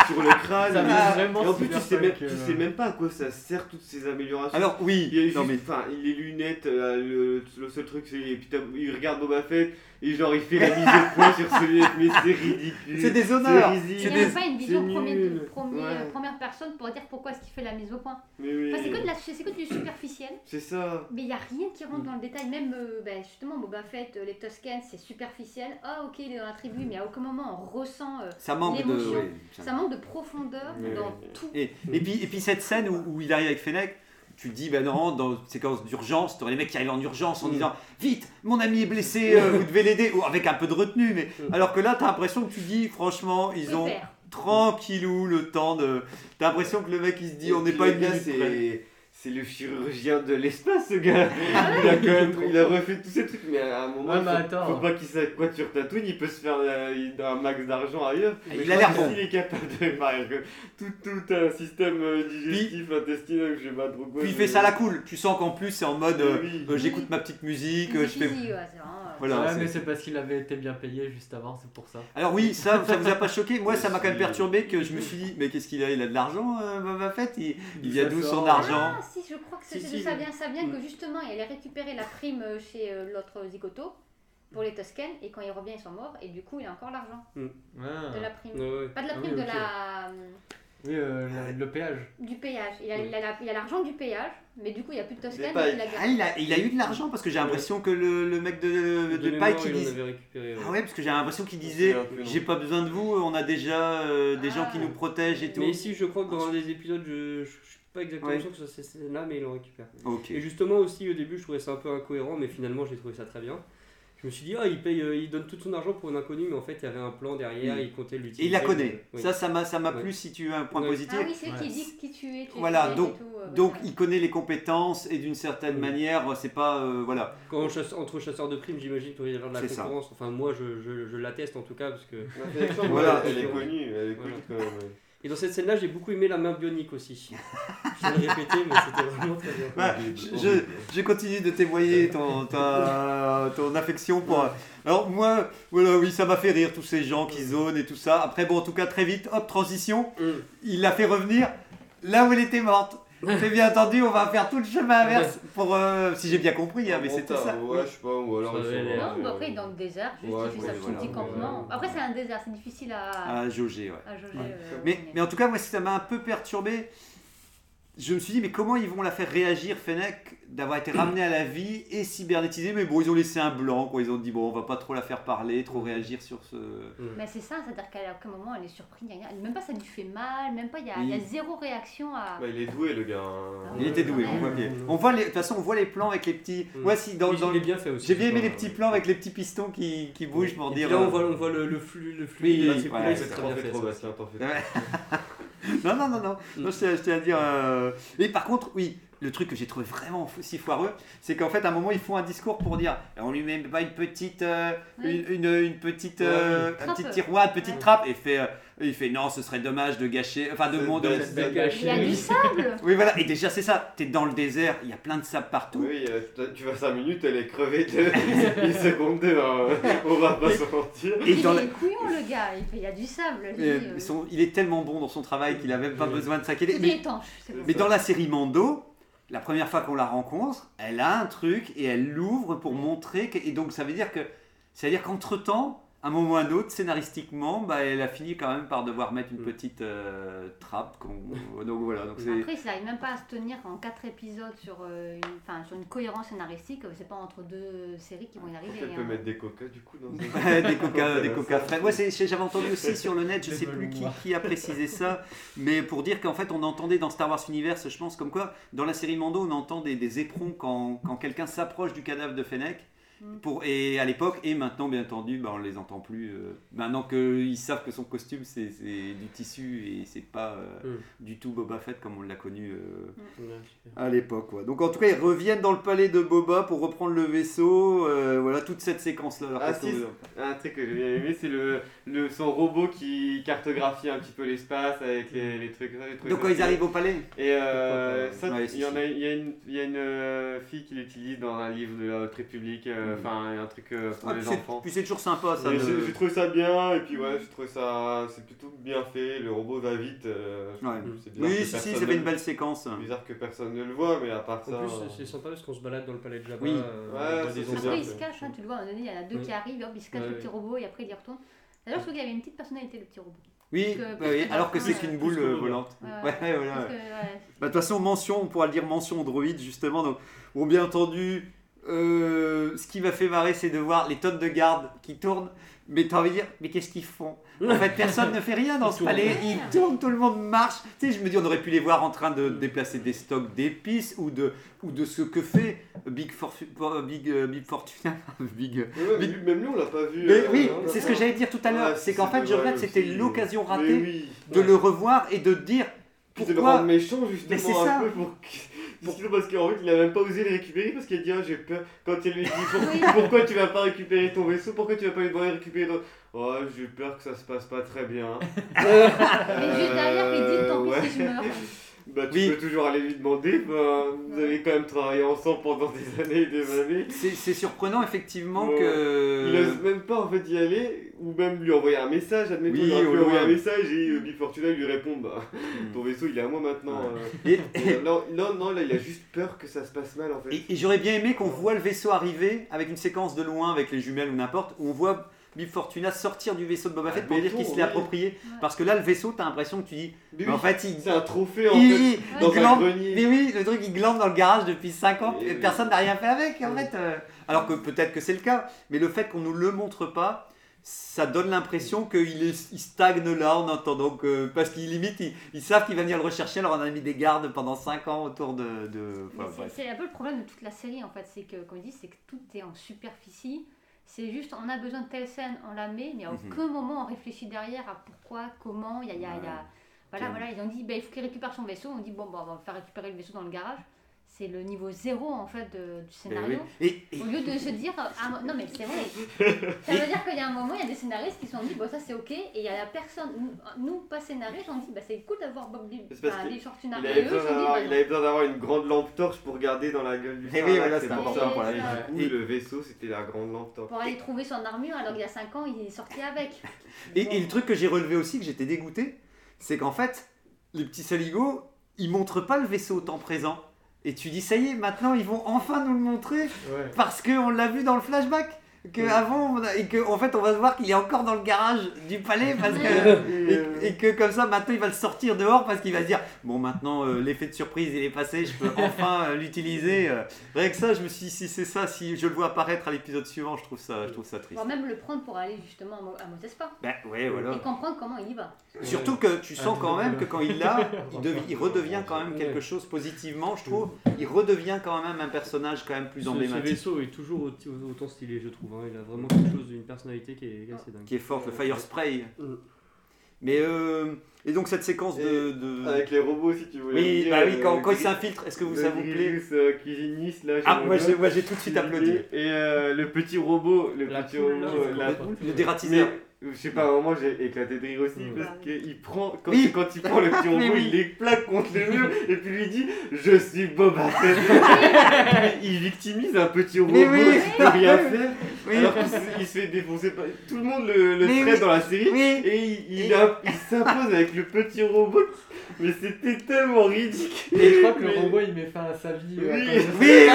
sur, non, le crâne. Ça Et en plus, tu sais, même, tu euh. sais même pas à quoi ça sert toutes ces améliorations. Alors oui, il y a juste, non mais enfin, les lunettes, euh, le, le seul truc, c'est. et puis t'as- il regarde Boba Fett et genre il fait la mise au point sur lunettes, mais c'est ridicule. c'est des honneurs. C'est n'y a des- pas une vision premier- premier- Ouais. première personne pour dire pourquoi est-ce qu'il fait la mise au point. Mais oui, Enfin, c'est que, de la- c'est que du superficiel, c'est ça. mais il n'y a rien qui rentre dans le détail. Même euh, ben, justement, Boba Fett, euh, les Toscans, c'est superficiel. Ah, ok, il est dans la tribu, mais à aucun moment on ressent. euh, ça manque de. Ça- ça manque de profondeur Mais- dans tout. Et, et, puis, et puis cette scène où, où il arrive avec Fennec, tu te dis, ben non, dans une séquence d'urgence, tu aurais les mecs qui arrivent en urgence en Mm. disant Vite, mon ami est blessé, euh, (laughs) vous devez l'aider, ou avec un peu de retenue. Mais, Mm. alors que là, tu as l'impression que tu dis, franchement, ils ont tranquillou le temps de. Tu as l'impression que le mec il se dit, Et on n'est pas une minute près. C'est. Le chirurgien de l'espace, ce gars. Il a quand même, il a refait tous ces trucs, mais à un moment, Ouais, il faut, pas qu'il sache quoi sur Tatooine, il peut se faire euh, il un max d'argent ailleurs. Il Mais a l'air bon. S'il est capable de (laughs) faire tout, tout un système euh, digestif, intestinal, que je sais pas trop quoi. Puis il fait ça à la cool. Tu sens qu'en plus, c'est en mode euh, Oui. euh, j'écoute ma petite musique, euh, je fais. Ouais, Voilà, ouais, c'est- mais c'est parce qu'il avait été bien payé juste avant, c'est pour ça. Alors oui, ça, ça vous a pas choqué Moi, (laughs) ça m'a quand même perturbé que je me suis dit, mais qu'est-ce qu'il a Il a de l'argent, euh, Boba Fett Il, il vient Ça d'où son argent Ah, si, je crois que c'est si. ça vient, ça vient Mm. que justement, il allait récupérer la prime euh, chez euh, l'autre Zigoto pour les Toscanes, et quand il revient, ils sont morts, et du coup, il a encore l'argent Ah. de la prime. Ouais, ouais. Pas de la Ah prime, oui, de la, Oui, euh, la- le péage. du péage. Il a Oui. il a la- il a l'argent du péage, mais du coup, il n'y a plus de Toscanes, Des donc il a Ah, il a, il a eu de l'argent parce que j'ai l'impression que le, le mec de, de, il il en disait. avait récupéré. ouais. Ah ouais, parce que j'ai l'impression qu'il disait. J'ai pas besoin de vous, on a déjà euh, des gens qui Ah. nous protègent et tout. Mais ici, je crois que dans un des épisodes, je, je, je suis pas exactement Ouais. sûr que ce soit cette scène-là, mais ils l'ont récupéré. Ok. Et justement aussi au début je trouvais ça un peu incohérent mais finalement j'ai trouvé ça très bien. Je me suis dit ah il paye euh, il donne tout son argent pour une inconnue mais en fait il y avait un plan derrière, Oui. il comptait l'utiliser. Et il la connaît. Oui. Ça, ça m'a, ça m'a Ouais. plu si tu as un point Ouais. positif. Ah oui, c'est eux qui Ouais. disent qui tu es. tu es Voilà, fidèle donc- et tout, euh, Donc ouais. il connaît les compétences et d'une certaine Oui. manière, c'est pas euh, voilà. Quand chasse- entre chasseurs de primes j'imagine qu'il y avoir de la ça. concurrence. Enfin moi je, je, je l'atteste en tout cas parce que... Voilà. elle est connue, elle est connue Voilà. quand même. Et dans cette scène là j'ai beaucoup aimé la main bionique aussi. je vais le répéter mais c'était vraiment très bien. Je, continue de témoigner ton, ta- ton affection pour. Alors moi, voilà, oui, ça m'a fait rire tous ces gens qui zonent et tout ça. Après, bon, en tout cas, très vite, hop, transition. Mm. Il l'a fait revenir là où elle était morte. C'est bien entendu, on va faire tout le chemin inverse pour, euh, si j'ai bien compris, hein, mais c'était t'as- ça. Ouais, je sais pas, ou alors Ça ils sont-. Non, mais après, il est dans le désert, juste Ouais, il fait ouais, sa voilà, petit campement. ouais. Après, c'est un désert, c'est difficile à, À jauger, ouais. à jauger. Ouais. euh, Mais, mais en tout cas, moi, ça m'a un peu perturbé. Je me suis dit, mais comment ils vont la faire réagir, Fennec, d'avoir été ramenée à la vie et cybernétisée Mais bon, ils ont laissé un blanc, quoi. Ils ont dit, bon, on va pas trop la faire parler, trop réagir sur ce. Mais c'est ça, c'est-à-dire qu'à aucun moment elle est surprise, il y a rien. même pas ça lui fait mal, même pas, il y a, il y a Oui. zéro réaction à. Bah, il est doué le gars. hein. Il était doué, on voit bien. On voit les, de toute façon, on voit les plans avec les petits. Mm. Moi, si, dans, dans- bien fait aussi, J'ai bien aimé les petits ouais. plans avec les petits pistons qui, qui bougent pour Et dire. là, on euh, voit, on voit le, le flux, le flux Oui, ouais, c'est c'est très T'en bien fais fait. trop, (laughs) (laughs) non, non, non, non. non je, tiens, à dire. euh, Et par contre, oui, le truc que j'ai trouvé vraiment fou- si foireux, c'est qu'en fait, à un moment, ils font un discours pour dire on lui met pas une petite. euh, Oui. une, une, une petite. euh, un petit tiroir, une petite Ouais. trappe. Et fait, il fait non, ce serait dommage de gâcher. Enfin, de mon. de- de-. Il y a du sable (laughs) Oui, voilà. Et déjà, c'est ça. T'es dans le désert, il y a plein de sable partout. Oui, euh, tu vas 5 minutes, elle est crevée de (laughs) 10 secondes 2, hein. on va pas se mentir. Et Il dans est la- couillon le gars, il, fait, il y a du sable. lui, euh, euh, son- il est tellement bon dans son travail qu'il a même pas Oui. besoin de s'inquiéter. Tout Mais- est étanche. c'est bon. Mais dans la série Mando, la première fois qu'on la rencontre, elle a un truc et elle l'ouvre pour montrer. Que, et donc ça veut dire que, ça veut dire qu'entre temps, un moment ou à un autre, scénaristiquement, bah, elle a fini quand même par devoir mettre une Mm. petite euh, trappe. Donc voilà. Donc c'est. Après, s'il n'arrive même pas à se tenir en 4 épisodes sur, euh, une, sur une cohérence scénaristique, c'est pas entre deux séries qui vont y arriver. Elle peut hein. mettre des coca du coup dans (laughs) des coca, des coca ça. frais. Ouais, j'avais entendu aussi (laughs) sur le net, je Des sais plus qui, a précisé ça, mais pour dire qu'en fait on entendait dans Star Wars Universe, je pense comme quoi, dans la série Mando, on entend des, des éperons quand, quand quelqu'un s'approche du cadavre de Fennec. Mm. Pour, et à l'époque, et maintenant bien entendu, bah, on les entend plus. euh, maintenant qu'ils savent que son costume c'est du tissu et c'est pas euh, du tout Boba Fett comme on l'a connu euh, Ouais, super. à l'époque. quoi. Donc en tout cas, ils reviennent dans le palais de Boba pour reprendre le vaisseau. euh, voilà toute cette séquence-là. Ah si, un truc que j'ai bien aimé, c'est le, le, son robot qui cartographie un petit peu l'espace avec les, les trucs. les trucs Donc quand ils arrivent au palais Et euh, ça, Ouais, il si, y, en si. a, il y a une, il y a une euh, fille qui l'utilise dans un livre de la Haute République. Enfin un truc euh, pour Ah, les enfants. Puis c'est toujours sympa ça. De- J'ai trouvé ça bien, et puis ouais, j'ai trouvé ça, c'est plutôt bien fait, le robot va vite. euh, Ouais. Oui, que si, si, une belle séquence. Bizarre que personne ne le voit, mais à part ça. En plus, euh, c'est sympa parce qu'on se balade dans le palais de Jabba. Oui. euh, c'est Après, il se cache, hein, tu le vois, à un moment donné, il y en a deux Ouais. qui arrivent, hop, il se cache Ouais, le petit robot et après il y retourne. D'ailleurs, je trouve qu'il avait une petite personnalité, le petit robot. Oui, que- bah alors que c'est qu'une boule que euh, volante. Ouais, Ouais, ouais, voilà. Parce ouais. que, ouais, Bah, De toute façon, mention, on pourra le dire mention droïde justement. Donc, bon, bien entendu, euh, ce qui m'a fait marrer, c'est de voir les tonnes de gardes qui tournent. Mais t'as envie de dire, mais qu'est-ce qu'ils font? En fait, personne ne fait rien dans ce palais. Ils tournent, tout le monde marche. Tu sais, je me dis, on aurait pu les voir en train de déplacer des stocks d'épices ou de, ou de ce que fait Big, Forfu- euh, Big, euh, Big Fortuna. (laughs) Big, mais ouais, Mais- lui- même nous, on l'a pas vu. mais euh, oui, c'est ce que j'allais dire tout à l'heure. Ouais, c'est qu'en fait, je regrette, c'était l'occasion Mais ratée oui. de le revoir et de dire Puis de le pourquoi. rendre méchant Mais c'est justement ça. un peu pour parce qu'en fait il a même pas osé les récupérer parce qu'il a dit ah, j'ai peur. Quand il lui dit Pour- pourquoi tu vas pas récupérer ton vaisseau? Pourquoi tu vas pas lui demander de récupérer ton oh j'ai peur que ça se passe pas très bien. (laughs) Mais juste derrière, il dit tant pis si je meurs. Bah tu Oui. peux toujours aller lui demander bah, vous avez quand même travaillé ensemble pendant des (laughs) années et des années C'est c'est surprenant effectivement Ouais. que. il ose même pas en fait y aller ou même lui envoyer un message admettons Oui, il lui envoyer un message et euh, Big Fortuna lui répond bah Hmm. ton vaisseau il est à moi maintenant euh. Et, non, non, là, il a juste peur que ça se passe mal en fait. et- et j'aurais bien aimé qu'on voit le vaisseau arriver avec une séquence de loin avec les jumelles ou n'importe, où on voit Bib Fortuna sortir du vaisseau de Boba Fett Ah, pour dire qu'il se l'est approprié. Parce que là, le vaisseau, t'as l'impression que tu dis. Mais mais en fait, il. c'est un trophée en il- fait. il- dans il un grenier. Mais oui, le truc, il glande dans le garage depuis 5 ans personne n'a rien fait avec en fait. euh. Alors que peut-être que c'est le cas, mais le fait qu'on nous le montre pas, ça donne l'impression qu'il il stagne là en attendant que. Parce qu'ils limite, ils, ils savent qu'il va venir le rechercher, alors on a mis des gardes pendant 5 ans autour de. de- Mais enfin, c'est- bref. C'est un peu le problème de toute la série en fait, c'est que, comme je dis, c'est que tout est en superficie. C'est juste, on a besoin de telle scène, on la met, mais à Mhm. aucun moment on réfléchit derrière à pourquoi, comment. Il y a, y a- y a- Voilà, voilà, ils ont dit, ben, il faut qu'il récupère son vaisseau. On dit, bon, bah, on va faire récupérer le vaisseau dans le garage. C'est le niveau zéro en fait de- du Eh scénario. oui. Et- et- Au lieu de se dire, ah, non mais c'est vrai. (laughs) Ça veut dire qu'il y a un moment, il y a des scénaristes qui se sont dit, bon ça c'est ok, et il y a la personne, nous, nous, pas scénaristes, on dit, bah c'est cool d'avoir Bob Lee, enfin. Il avait, besoin dit, d'avoir, bah, il avait besoin d'avoir une grande lampe torche pour regarder dans la gueule du Eh oui, sarlac, voilà, c'est important pour Et Et- le vaisseau, c'était la grande lampe torche. pour aller trouver son armure alors qu'il y a 5 ans il est sorti avec. Et, et le truc que j'ai relevé aussi, que j'étais dégoûté, c'est qu'en fait, les petits saligots, ils montrent pas le vaisseau au temps présent. Et tu dis, ça y est, maintenant ils vont enfin nous le montrer Ouais. parce qu'on l'a vu dans le flashback. Que Ouais. avant, on a- et que en fait, on va se voir qu'il est encore dans le garage du palais parce que (laughs) et, et que comme ça, maintenant, il va le sortir dehors parce qu'il va se dire bon, maintenant, euh, l'effet de surprise il est passé, je peux (laughs) enfin euh, l'utiliser. euh. Rien que ça, je me suis dit, si c'est ça, si je le vois apparaître à l'épisode suivant, je trouve ça, je trouve ça triste. Voire même le prendre pour aller justement à Mo- à Motespa. Ben ouais, voilà. Et comprendre comment il y va. Surtout que tu sens quand même que quand il l'a, (laughs) il, redevient quand même quelque chose positivement, je trouve. Il redevient quand même un personnage quand même plus Ce, ce emblématique. vaisseau est toujours au- autant stylé, je trouve. Il a vraiment quelque chose, une personnalité qui est assez dingue. qui est forte, le Fire Spray. Mm. Mais euh, et donc cette séquence de, de- Avec les robots, si tu voulais. oui, bah oui, quand, euh, quand il Gris- s'infiltre, est-ce que vous le ça vous plaît euh, cuisiniste, là. Ah moi j'ai moi, j'ai tout de suite applaudi. Et euh, le petit robot, le La petit poule, robot, euh, la Le, le dératiseur. Mais, je sais pas, à un moment j'ai éclaté de rire aussi parce qu'il prend, quand, Oui. quand il prend le petit (laughs) robot, oui. il les plaque contre le mur et puis lui dit Je suis Boba Fett. (laughs) il victimise un petit robot Mais oui. qui peut rien faire Oui. alors qu'il se, il se fait défoncer par. Tout le monde le, le traite oui. dans la série Oui. et il, il, Et- a- il s'impose avec le petit robot. Mais c'était tellement ridicule. Et je crois que le robot il met fin à sa vie. euh, Oui. (laughs) Oui.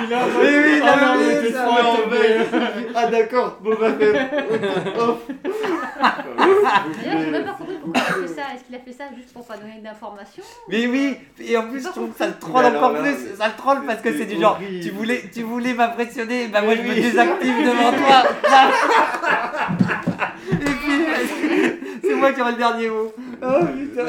il Oui, non, mais ça, mais- Ah d'accord, Boba Fett. (laughs) Off. D'ailleurs, j'ai même pas compris pourquoi Est-ce qu'il a fait ça juste pour pas donner d'informations Mais oui, et en plus je trouve que ça le troll encore là, plus, ça le troll parce que c'est du genre, tu voulais, tu voulais m'impressionner, bah moi je me désactive devant toi. (laughs) et puis, (laughs) c'est moi qui aurai le dernier mot. Oh putain.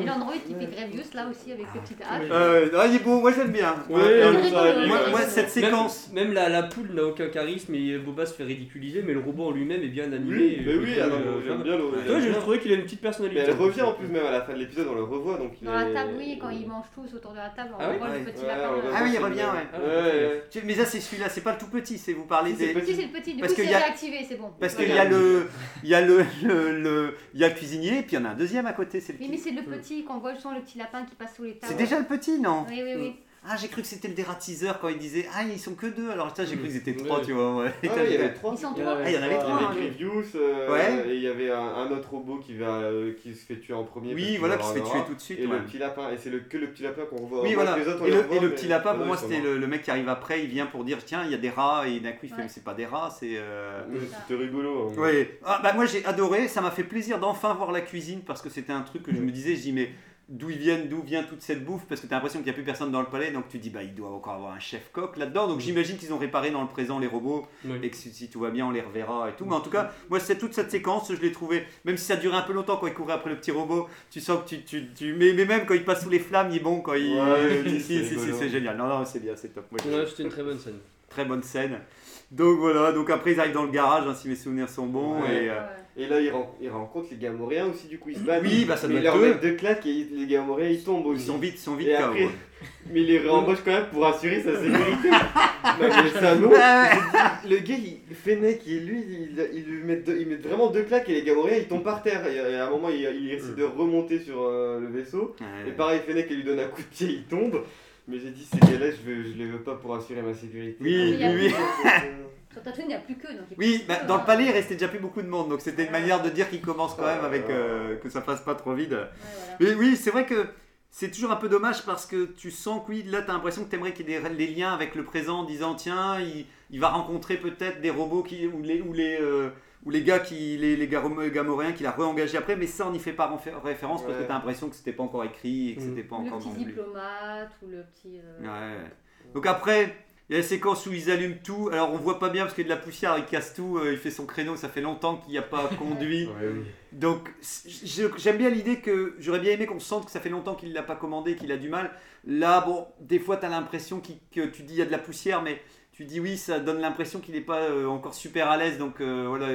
Et l'android qui fait Grievous là aussi avec le petit hache. Euh, non, il est beau, moi j'aime bien. Ouais, Ouais, ouais, moi, ouais, moi, ouais, moi, ouais. cette séquence. Même, la, la poule n'a aucun charisme et Boba se fait ridiculiser, mais le robot en lui-même est bien animé. Oui, mais oui, ah non, euh, j'aime bien le. Toi, j'ai trouvé qu'il a une petite personnalité. Mais elle revient en plus même à la fin de l'épisode, on le revoit donc il Dans la est- table, oui, quand ils mangent tous autour de la table, on Ah oui voit Ouais. le petit Ouais, lapin. on le là. Ah oui, il revient, ouais. Ah, Ouais, ouais. Tu- Mais ça c'est celui-là, c'est pas le tout petit, c'est vous parlez Si, c'est des. le petit. Si, c'est le petit, du Parce coup qu'il c'est y a- réactivé, c'est bon. Parce qu'il y a le, il y a le, le, le- il y a le cuisinier, et puis il y en a un deuxième à côté, c'est le Oui, mais c'est le petit qu'on voit justement le petit lapin qui passe sous les tables. C'est déjà le petit, non Oui, oui, oui. Ah, j'ai cru que c'était le dératiseur quand il disait Ah, ils sont que deux. Alors, putain, j'ai cru qu'ils étaient trois, Ouais. tu vois. Ouais. Ah, il y avait trois. Ils sont Il y en trois. avait Ah, il y en avait Il y trois. avait. Grievous, euh, Ouais. et il y avait un, un autre robot qui, va, euh, qui se fait tuer en premier. Oui, voilà, qui se fait tuer tout de suite. Et ouais. le petit lapin, et c'est le, que le petit lapin qu'on revoit. Oui, voilà. les autres, on Et le, revoit, et le mais petit lapin, pour moi, c'était le, le mec qui arrive après. Il vient pour dire Tiens, il y a des rats. Et d'un coup, il fait Ouais. Mais c'est pas des rats, c'est. euh, C'était rigolo. hein. Ouais. Ah, bah, moi, j'ai adoré. Ça m'a fait plaisir d'enfin voir la cuisine parce que c'était un truc que je me disais Je dis, mais d'où ils viennent, d'où vient toute cette bouffe Parce que t'as l'impression qu'il n'y a plus personne dans le palais. Donc tu dis Bah, il doit encore avoir un chef-coq là-dedans. Donc j'imagine qu'ils ont réparé dans le présent les robots. Oui. et que si, si tout va bien, on les reverra et tout. Mais en tout cas, moi, c'est toute cette séquence, je l'ai trouvé, même si ça durait un peu longtemps quand il courait après le petit robot, tu sens que tu. tu, tu mais, mais même quand il passe sous les flammes, il est bon. Quand il... Ouais, (laughs) si, c'est si, si, rigolo. c'est génial. Non, non, c'est bien, c'est top. Ouais, c'était une très bonne scène. Très bonne scène. Donc voilà, donc après ils arrivent dans le garage, hein, si mes souvenirs sont bons. Ouais. Et, euh, Ouais. Et là, il, ren- il rencontre les Gamoréens aussi, du coup, ils se battent. Oui, bah, ça mais doit ils être leur deux claques et les Gamoréens ils tombent ils aussi. sont vite, ils sont vite Et après, (laughs) mais il les réembauche quand même pour assurer sa sécurité. non, (laughs) mais un nom. Ouais. Le gars, il Fennec, il, lui, il, il lui met, deux- il met vraiment deux claques et les Gamoréens ils tombent par terre. Et, et à un moment, il, il essaie de remonter sur euh, le vaisseau. Ouais. Et pareil, Fennec, il lui donne un coup de pied, il tombe. Mais j'ai dit, ces gars-là, je, veux, je les veux pas pour assurer ma sécurité. Oui, oui, oui. (laughs) oui. Sur Tatooine, il n'y a plus que. Donc il Oui, peut- bah, dans le palais il restait déjà plus beaucoup de monde, donc c'était une Ouais. manière de dire qu'il commence quand même avec ouais. euh, que ça fasse pas trop vide. Ouais, voilà. Mais oui, c'est vrai que c'est toujours un peu dommage parce que tu sens que oui, là, tu as l'impression que tu aimerais qu'il y ait des, des liens avec le présent en disant tiens, il, il va rencontrer peut-être des robots qui, ou, les, ou, les, euh, ou les gars, qui, les, les Gamoréens qu'il a re-engagés après, mais ça, on n'y fait pas référence parce que tu as l'impression que c'était pas encore écrit et que Mhm. c'était pas Le encore petit non plus. diplomate ou le petit. euh, Ouais. Donc après, il y a la séquence où ils allument tout. Alors on voit pas bien parce qu'il y a de la poussière, il casse tout, euh, il fait son créneau, ça fait longtemps qu'il n'y a pas conduit. (laughs) Ouais, oui. Donc j'aime bien l'idée que j'aurais bien aimé qu'on sente que ça fait longtemps qu'il l'a pas commandé, qu'il a du mal. Là, bon, des fois tu as l'impression que tu dis il y a de la poussière, mais tu dis oui, ça donne l'impression qu'il n'est pas euh, encore super à l'aise. Donc euh, voilà,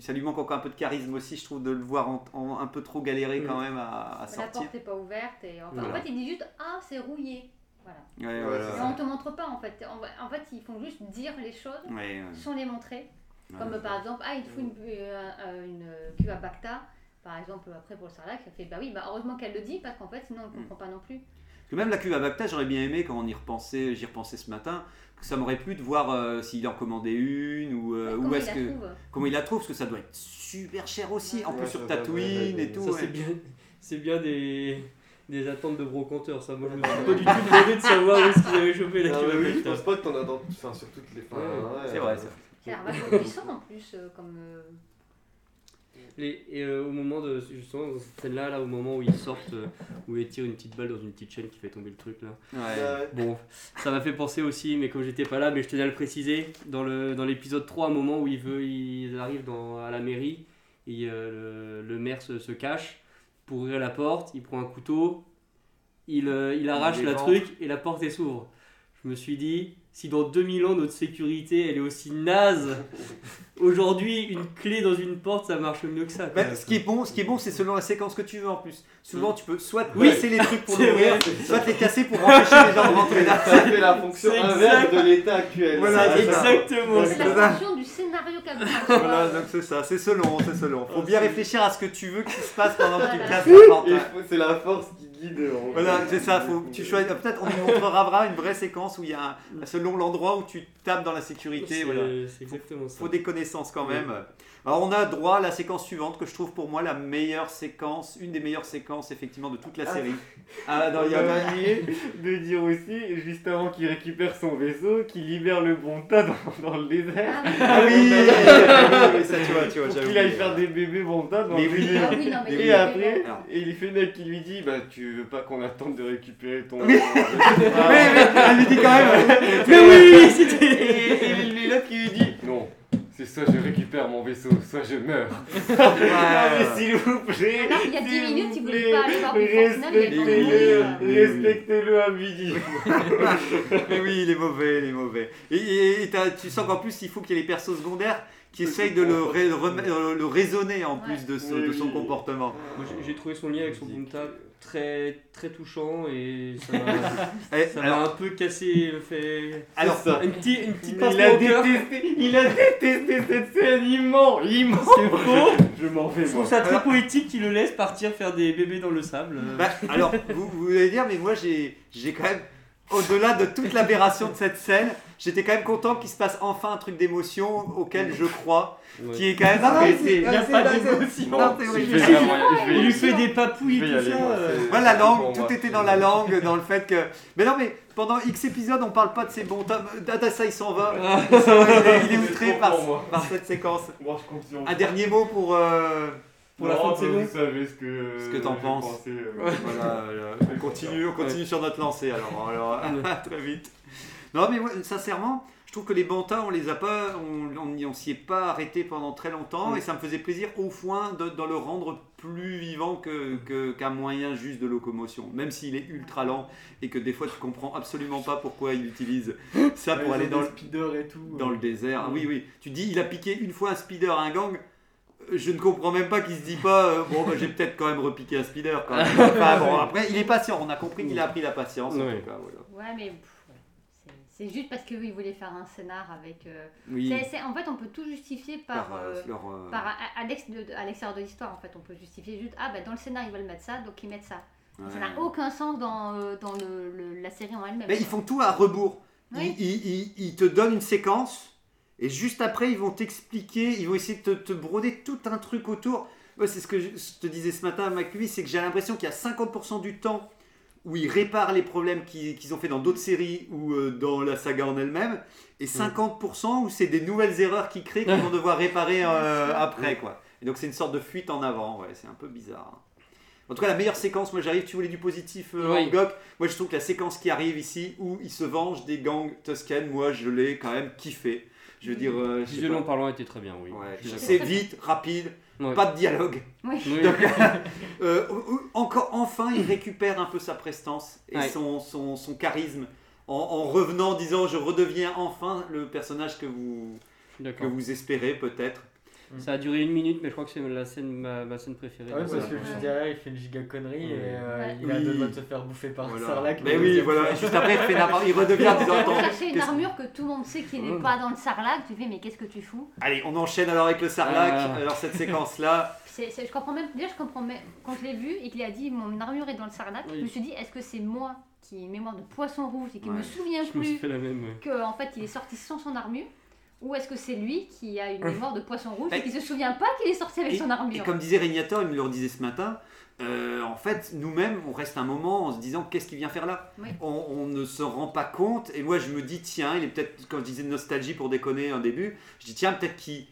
ça lui manque encore un peu de charisme aussi, je trouve, de le voir en- en- un peu trop galérer quand même à, à La sortir. porte n'est pas ouverte et enfin, Voilà. en fait il dit juste ah c'est rouillé. Voilà. Ouais, Ouais, voilà. Et on te montre pas en fait. En, en fait ils font juste dire les choses Ouais, ouais. sans les montrer. Comme Ouais. par exemple ah il te faut une, euh, euh, une euh, queue à Bacta. Par exemple après pour le sarlac, ça fait bah oui bah heureusement qu'elle le dit parce qu'en fait sinon on ne comprend pas non plus. Parce que même la cuve à Bacta, j'aurais bien aimé quand on y repensait, j'y repensais ce matin, que ça m'aurait plu de voir euh, s'il en commandait une ou euh, où comment il est-ce la que trouve comment il la trouve parce que ça doit être super cher aussi, en plus sur Tatooine ouais, et tout. Ça, ouais. c'est bien, c'est bien des, des attentes de brocanteur. Ça, moi, je me suis pas du tout demandé de savoir où est-ce qu'ils avaient chopé la Ah, mais à oui, je pense pas que t'en as dans, enfin, sur toutes les. Ouais, ouais, c'est vrai, ça. C'est vachement puissant en plus, euh, comme. euh, Les- et euh, au moment de justement dans cette scène là là au moment où ils sortent euh, où ils tirent une petite balle dans une petite chaîne qui fait tomber le truc là Ouais. Ouais. bon ça m'a fait penser aussi mais comme j'étais pas là mais je tenais à le préciser dans le dans l'épisode 3 un moment où il veut ils arrivent dans, à la mairie et euh, le, le maire se, se cache pour ouvrir la porte il prend un couteau il, euh, il arrache la truc et la porte s'ouvre. Je me suis dit si dans 2000 ans notre sécurité elle est aussi naze aujourd'hui une clé dans une porte ça marche mieux que ça Bah, ce qui est bon, ce qui est bon, c'est selon la séquence que tu veux en plus. Souvent, tu peux soit Oui. casser les trucs pour l'ouvrir, vrai. soit les casser pour empêcher les gens de rentrer. Ça fait la fonction inverse exact. de l'état actuel. Voilà, Ça, c'est ça- exactement C'est la fonction du scénario comme Voilà, donc c'est ça, c'est selon, c'est selon. Faut bien réfléchir à ce que tu veux qu'il se passe pendant que tu casses la porte. Faut- c'est la force qui guide. en Voilà, c'est ça, faut tu choisis. Peut-être on (laughs) nous montrera une vraie séquence où il y a un, selon l'endroit où tu tapes dans la sécurité. C'est Voilà. c'est exactement ça. faut des connaissances quand même. Alors on a droit à la séquence suivante que je trouve pour moi la meilleure séquence, une des meilleures séquences effectivement de toute la Ah. série. (laughs) Ah non, il y a oublié de dire aussi, juste avant qu'il récupère son vaisseau, qu'il libère le bon tas dans, dans le désert. Ah (laughs) oui. Ah oui, oui, ça tu vois, tu vois, qu'il aille faire des bébés bon tas dans Mais le oui. désert. Ah oui, non, mais Et après, et il fait mec qui lui dit Bah, tu veux pas qu'on attende de récupérer ton. (laughs) Oui. Ah. Mais, mais, elle lui dit quand même. Mais oui, c'était. Et, et, et l'autre qui lui dit Non, c'est soit je récupère mon vaisseau, soit je meurs. Ouais. Ah, mais s'il vous plaît. Alors qu'il y a 10 s'il minutes, vous il voulait pas aller voir il même Respectez-le, respectez-le à midi. (laughs) Mais oui, il est mauvais, il est mauvais. Et, et- et t'as- tu sens qu'en plus, il faut qu'il y ait les persos secondaires qui essayent de le, ré- rem- euh, le raisonner en plus de, ce- de son Oui. comportement. Moi, j'ai- trouvé son lien avec son Bunta très très touchant et ça m'a (laughs) Eh, ça m'a alors, un peu cassé fait alors, ça. une petite une petite Il a détesté, il a détesté cette scène, il ment. C'est faux. Je m'en vais Je trouve ça très poétique qu'il le laisse partir faire des bébés dans le sable. bah, alors vous, vous allez dire, mais moi j'ai j'ai quand même, au-delà de toute l'aberration de cette scène, j'étais quand même content qu'il se passe enfin un truc d'émotion auquel je crois, Ouais. qui est quand même. Mais c'est- c'est- y a pas d'émotion. Non, Il lui fait des papouilles tout aller, ça. moi, euh. Voilà la langue, tout moi, était dans la langue, dans le fait que. Mais non, mais pendant X épisodes, on parle pas de ces bons. Dada, ça, il s'en va. Il, il est, il est (laughs) outré par, cette séquence. Moi, je Un dernier mot pour. euh, Pour la Non, fin de saison. Vous savez ce que, Ce que t'en penses. pensé, euh, Voilà, (laughs) on continue, on continue sur notre lancée alors. alors (laughs) très vite. Non, mais sincèrement, je trouve que les bantas, on les a pas, on, on, on s'y est pas arrêté pendant très longtemps et ça me faisait plaisir au point de, de le rendre plus vivant que- que- qu'un moyen juste de locomotion, même s'il est ultra lent et que des fois tu comprends absolument pas pourquoi il utilise ça pour Ouais, aller dans le, des speeders et tout. dans le désert. Ah Oui, oui. Tu dis, il a piqué une fois un speeder à un gang. Euh, Je ne comprends même pas qu'il se dit pas, euh, bon, bah, j'ai peut-être quand même repiqué un speeder. Quand même. Enfin, bon, après, il est patient. On a compris qu'il a appris la patience. en Ouais. tout cas, voilà. Ouais, mais. C'est- juste parce qu'il voulait faire un scénar avec. euh, Oui, en fait, on peut tout justifier par. par, euh, euh, leur, euh, par à, l'extérieur de l'histoire, en fait, on peut justifier juste ah bah dans le scénar ils veulent mettre ça, donc ils mettent ça. ouais. Ça n'a aucun sens dans, dans le, le- la série en elle-même. Mais ils font tout à rebours. Oui. Ils, ils- ils- ils te donnent une séquence et juste après, ils vont t'expliquer, ils vont essayer de te, te broder tout un truc autour. C'est ce que je je te disais ce matin à c'est que j'ai l'impression qu'il y a 50% du temps où ils réparent les problèmes qu'ils ont fait dans d'autres séries ou euh, dans la saga en elle-même, et 50% où c'est des nouvelles erreurs qu'ils créent qu'ils (laughs) vont devoir réparer euh, après. quoi. Et donc c'est une sorte de fuite en avant, ouais, c'est un peu bizarre. hein. En tout cas, la meilleure séquence, moi j'arrive, tu voulais du positif euh, Oui. Gok. Moi je trouve que la séquence qui arrive ici, où ils se vengent des gangs Tusken, moi je l'ai quand même kiffé. Je veux dire, euh, Visuellement parlant était très bien, oui. Ouais, c'est vite, rapide, pas de dialogue. Oui. Oui. Donc, euh, (laughs) ou- encore, enfin, il récupère un peu sa prestance et Ouais. son, son, son charisme en, en revenant, en disant je redeviens enfin le personnage que vous, que D'accord. vous espérez peut-être. Ça a duré une minute, mais je crois que c'est la scène, ma, ma scène préférée. Ouais, Donc, parce que juste derrière, il fait une giga connerie et euh, Ouais. il a Oui. deux doigts de se faire bouffer par Voilà. Sarlacc. Mais le oui, voilà. Juste après, il, fait n'importe- il redevient en disant attends. chercher une armure que tout le monde sait qu'il n'est pas dans le sarlac, tu fais mais qu'est-ce que tu fous? Allez, on enchaîne alors avec le Sarlac. Ah. Alors cette séquence-là, (laughs) C'est- c'est- Je comprends même, déjà je comprends même, quand je l'ai vu et qu'il a dit mon armure est dans le sarlac, Oui. je me suis dit est-ce que c'est moi qui ai une mémoire de poisson rouge et qui Ouais. me souviens Je me plus fait la même. ouais. que en fait il est sorti sans son armure? Ou est-ce que c'est lui qui a une mémoire de poisson rouge Et- et qui se souvient pas qu'il est sorti avec Et, son et armure comme disait Régnator, il me le redisait ce matin, euh, en fait, nous-mêmes, on reste un moment en se disant qu'est-ce qu'il vient faire là? Oui. on, on ne se rend pas compte. Et moi, je me dis, tiens, il est peut-être, quand je disais nostalgie pour déconner un début, je dis, tiens, peut-être qu'il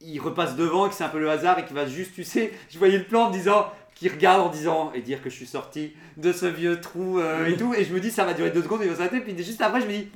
il repasse devant et que c'est un peu le hasard et qu'il va juste, tu sais, (laughs) je voyais le plan en me disant, qui regarde en disant, et dire que je suis sorti de ce vieux trou euh, et (laughs) tout. Et je me dis, ça va durer deux secondes, il va s'arrêter. Puis juste après, je me dis,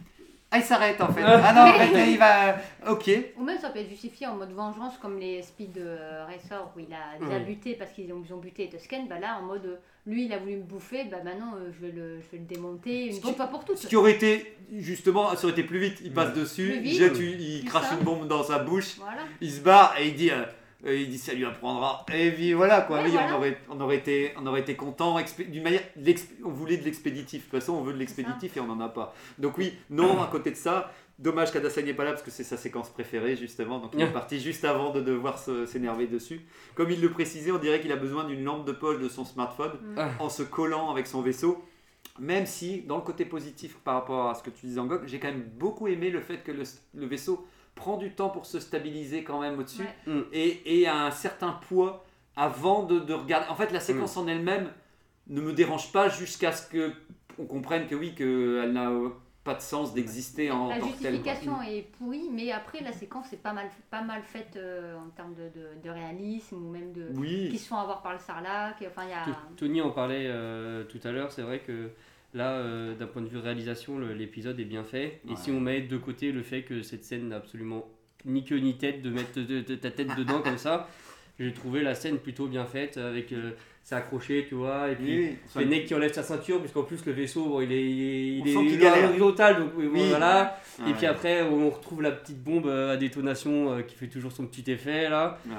ah, il s'arrête en fait. (laughs) Ah non, en fait, il va. Ok. Ou même ça peut être justifié en mode vengeance comme les Speed euh, Racer où il a déjà buté parce qu'ils ont, ils ont buté Tusken. Bah là en mode euh, lui il a voulu me bouffer, bah maintenant euh, je, vais le, je vais le démonter une fois pour toutes. Ce qui aurait été, justement, ça aurait été plus vite. Il passe Ouais. dessus, il vite, jette, une- il crache une bombe dans sa bouche, Voilà. il se barre et il dit, euh, euh, il dit ça lui apprendra. Et puis voilà quoi. Ouais, oui, voilà. on aurait, on aurait été, on aurait été content. D'une manière, on voulait de l'expéditif. De toute façon, on veut de l'expéditif et on n'en a pas. Donc oui, non. À côté de ça. Dommage qu'Adassan n'est pas là parce que c'est sa séquence préférée justement. Donc il est parti juste avant de devoir s'énerver dessus. Comme il le précisait, on dirait qu'il a besoin d'une lampe de poche de son smartphone Mm. Ah. en se collant avec son vaisseau. Même si, dans le côté positif par rapport à ce que tu disais en GOG, j'ai quand même beaucoup aimé le fait que le, le vaisseau prend du temps pour se stabiliser quand même au-dessus Ouais. Mm. et, et a un certain poids avant de, de regarder. En fait, la séquence en elle-même ne me dérange pas jusqu'à ce que on comprenne que oui, qu'elle n'a pas de sens d'exister en La tant que telle. quoi. justification est pourrie, mais après la séquence est pas mal, pas mal faite euh, en termes de, de- de réalisme ou même de qui Oui, se font avoir par le sarlac. Enfin il y a. Tony en parlait euh, tout à l'heure, c'est vrai que là, euh, d'un point de vue réalisation, l'épisode est bien fait. Et Ouais. si on met de côté le fait que cette scène n'a absolument ni queue ni tête de mettre de- de- ta tête dedans comme ça, j'ai trouvé la scène plutôt bien faite avec euh, c'est accroché, tu vois, et puis oui, qui enlèvent sa ceinture, puisqu'en plus le vaisseau, bon, il est, il est, il est- il l'horizontale, donc oui, voilà. Et puis après, on retrouve la petite bombe euh, à détonation euh, qui fait toujours son petit effet là. Ouais.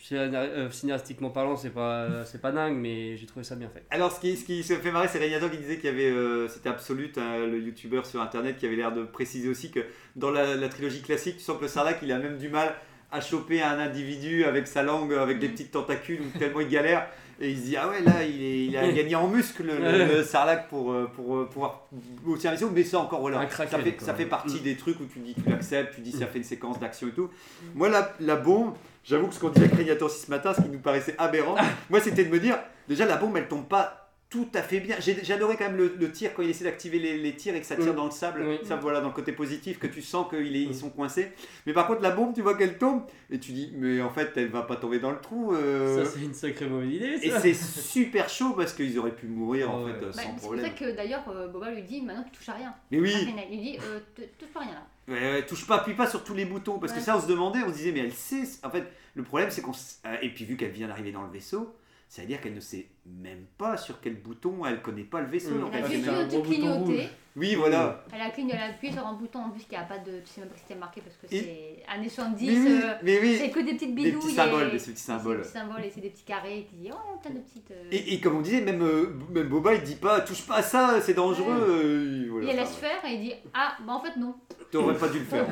Scénar- euh, parlant, c'est pas, c'est pas dingue, mais j'ai trouvé ça bien fait. Alors, ce qui, ce qui se fait marrer, c'est Régnator qui disait qu'il y avait. euh, C'était Absolute, hein, le youtubeur sur internet, qui avait l'air de préciser aussi que dans la, la trilogie classique, tu sens que le Sarlacc, il a même du mal à choper un individu avec sa langue, avec des petites tentacules, ou tellement il galère. Et il se dit, ah ouais, là, il, est- il a (laughs) gagné en muscle, le, le- le Sarlacc, pour, euh, pour euh, pouvoir vaisseau. Mais ça, encore, voilà. Ça fait, quoi. ça fait partie Mm. des trucs où tu dis, tu l'acceptes, tu dis, ça fait une séquence d'action et tout. Moi, la, la bombe, j'avoue que ce qu'on disait Régnator aussi ce matin, ce qui nous paraissait aberrant, (laughs) moi, c'était de me dire, déjà, la bombe, elle tombe pas tout à fait bien. J'ai adoré quand même le, le tir quand il essaie d'activer les, les tirs et que ça tire Mm. dans le sable. Oui. Ça, voilà, dans le côté positif, que tu sens qu'ils ils Mm. sont coincés. Mais par contre, la bombe, tu vois qu'elle tombe et tu dis, mais en fait, elle va pas tomber dans le trou. euh. Ça, c'est une sacrée mauvaise idée, et c'est super chaud parce qu'ils auraient pu mourir en Ouais. fait euh, Bah, sans c'est pour problème. ça que d'ailleurs euh, Boba lui dit maintenant tu touches à rien. Mais oui, Il lui dit euh, touche pas à rien là. Ouais, ouais, touche pas, appuie pas sur tous les boutons. Parce que ça, on se demandait, on se disait, mais elle sait. En fait, le problème, c'est qu'on. Et puis, vu qu'elle vient d'arriver dans le vaisseau, ça veut dire qu'elle ne sait même pas sur quel bouton, elle connaît pas le vaisseau. Mm. donc Elle a juste bouton clignoter. Oui, voilà. Elle a clignoté, elle a appuyé sur un bouton en plus qui a pas de. Tu sais même pas si c'était marqué parce que Et- c'est années 70. Mais oui, euh, mais oui. C'est que des petites Des bidouilles. petits symboles, et- des petits et symboles. Des petits symboles et c'est des petits carrés qui disent oh plein de petites. euh, Et, et comme on disait, même, euh, même Boba, il dit pas, touche pas à ça, c'est dangereux. euh, Et voilà, elle enfin, laisse faire et il dit ah bah en fait non. (laughs) T'aurais pas dû le faire.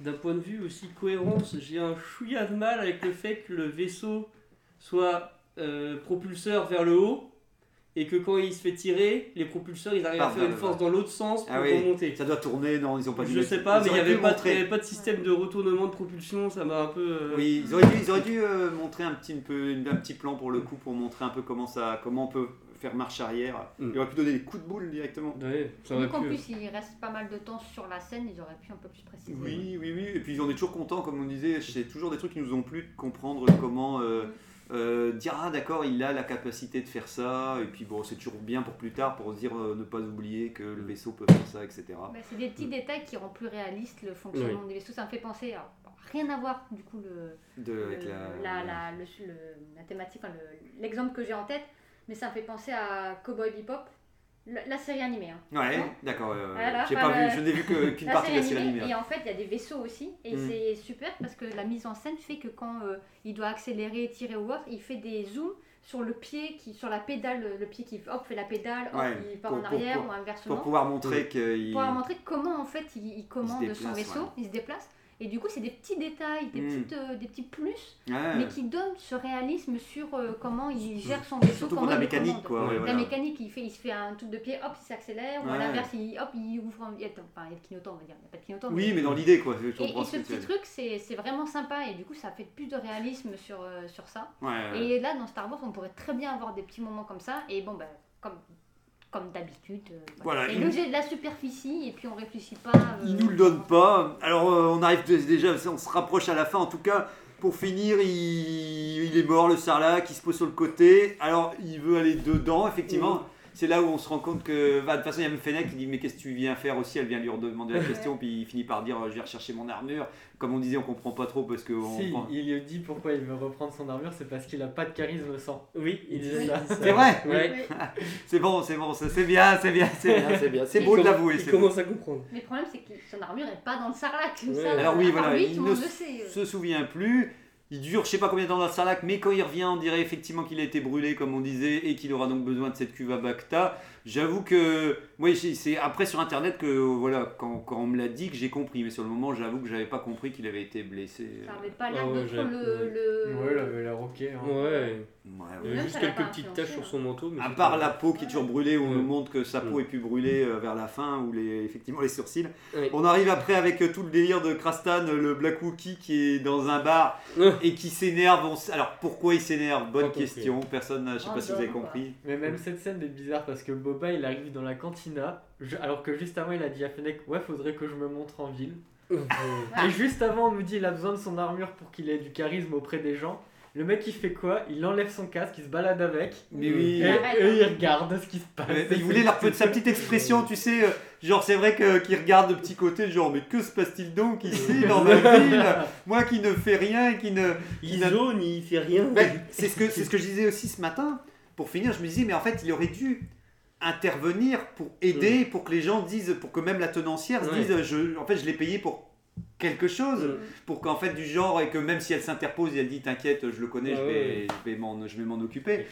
D'un point de vue aussi cohérence, j'ai un chouïa de mal avec le fait que le vaisseau soit euh, propulseur vers le haut et que quand il se fait tirer, les propulseurs ils arrivent à faire une force dans l'autre sens pour Ah oui. remonter. Ça doit tourner, non, ils ont pas Je sais pas, mais il n'y avait pas, montrer. il y avait pas de système de retournement de propulsion, ça m'a un peu. euh, Oui, ils auraient dû, ils auraient dû euh, montrer un petit, un peu, un petit plan pour le coup, pour montrer un peu comment, ça, comment on peut faire marche arrière. Mm. Ils auraient pu donner des coups de boule directement. Ouais, ça aurait Donc en pu. plus il reste pas mal de temps sur la scène, ils auraient pu un peu plus préciser. Oui, oui, oui. Et puis on est toujours content, comme on disait, c'est toujours des trucs qui nous ont plu de comprendre comment euh, euh, dire ah d'accord, il a la capacité de faire ça. Et puis bon, c'est toujours bien pour plus tard, pour se dire euh, ne pas oublier que le vaisseau peut faire ça, etc. Bah, c'est des petits détails qui rendent plus réaliste le fonctionnement des vaisseaux. Ça me fait penser, bon, rien à voir du coup le, De, avec la, la, la, le- le- la thématique, enfin, l'exemple que j'ai en tête, mais ça me fait penser à Cowboy Bebop, la, la série animée. hein. Ouais, d'accord. euh, Voilà, j'ai enfin, pas le- vu, je n'ai vu que- (laughs) qu'une La partie de la série animée, animée. et en fait il y a des vaisseaux aussi, et Mm. c'est super parce que la mise en scène fait que quand euh, il doit accélérer, tirer ou autre, il fait des zooms sur le pied, qui, sur la pédale, le pied qui hop, fait la pédale, hop, Ouais, il part pour- en arrière pour- ou inversement Pour pouvoir montrer qu'il. pour leur montrer comment en fait il, il commande déplace, son vaisseau, ouais. il se déplace. Et du coup, c'est des petits détails, des, Mm. petites, euh, des petits plus, mais qui donnent ce réalisme sur euh, comment il gère son vaisseau. Surtout pour comment la il le mécanique, quoi. ouais, La voilà. mécanique, il, fait, il se fait un truc de pied, hop, il s'accélère, ou à l'inverse, il, hop, il ouvre un. il y a- Enfin, il y a le clignotant, on va dire. Il n'y a pas de clignotant. Oui, mais dans l'idée, quoi. Et, et ce petit truc, c'est vraiment sympa, et du coup, ça fait plus de réalisme sur, euh, sur ça. Ouais. Et là, dans Star Wars, on pourrait très bien avoir des petits moments comme ça, et bon, ben, comme. Comme d'habitude, euh, Voilà, c'est jeu de la superficie et puis on réfléchit pas. euh, Il nous le donne pas. Alors euh, on arrive dé- déjà, on se rapproche à la fin. En tout cas, pour finir, il, il est mort le sarlac, il se pose sur le côté. Alors il veut aller dedans, effectivement. C'est là où on se rend compte que, bah, de toute façon, il y a même Fennec qui dit Mais qu'est-ce que tu viens faire aussi? Elle vient lui redemander la question, puis il finit par dire Je vais rechercher mon armure. Comme on disait, on comprend pas trop parce que. on Si, prend- il lui dit pourquoi il veut reprendre son armure, c'est parce qu'il a pas de charisme sans. Oui, Il dit Oui. ça. C'est vrai? Ouais. (laughs) C'est bon, c'est bon, ça, c'est bien, c'est bien, c'est bien, c'est bien. C'est beau de l'avouer. Il commence à comprendre. Mais le problème, c'est que son armure n'est pas dans le sarlac. Ouais. Ça, Alors oui, voilà, lui, il tout ne le monde le sait. euh. se souvient plus. Il dure je sais pas combien de temps dans le sarlac, mais quand il revient, on dirait effectivement qu'il a été brûlé, comme on disait, et qu'il aura donc besoin de cette cuve à Bacta. J'avoue que, moi, c'est après sur internet que, voilà, quand, quand on me l'a dit, que j'ai compris, mais sur le moment, j'avoue que j'avais pas compris qu'il avait été blessé. Ça n'avait pas l'air Ah ouais, le. le... Ouais, il avait l'air ok. hein. Ouais. Ouais, Il y avait juste quelques petites taches sur hein. son manteau. Mais À part la peau qui est toujours brûlée, où on nous montre que sa peau Ouais. est plus brûlée euh, vers la fin, ou les, effectivement les sourcils. Ouais. On arrive après avec euh, tout le délire de Krastan, euh, le Black Wookie qui est dans un bar Ouais. et qui s'énerve. On Alors pourquoi il s'énerve? Bonne Pas compris. question. Personne, je sais pas si vous avez compris. Mais même cette scène est bizarre parce que Boba il arrive dans la cantina, je- alors que juste avant il a dit à Fennec Ouais, faudrait que je me montre en ville. Et juste avant on nous dit il a besoin de son armure pour qu'il ait du charisme auprès des gens. Le mec il fait quoi? Il enlève son casque, il se balade avec. Mais oui. Et arrête, eux hein. ils regardent ce qui se passe. Mais- il voulait leur sa petite expression, tu sais, euh, genre c'est vrai que qu'il regarde de petit côté, genre mais que se passe-t-il donc ici dans ma (laughs) ville? Moi qui ne fais rien et qui ne. qui Il zone, il fait rien. Ben, c'est ce que c'est ce que je disais aussi ce matin. Pour finir, je me disais mais en fait il aurait dû intervenir pour aider, pour que les gens disent, pour que même la tenancière se Ouais. dise, je, en fait je l'ai payé pour quelque chose, Mm. pour qu'en fait du genre et que même si elle s'interpose et elle dit t'inquiète, je le connais, Ah je vais, ouais. je vais m'en je vais m'en occuper.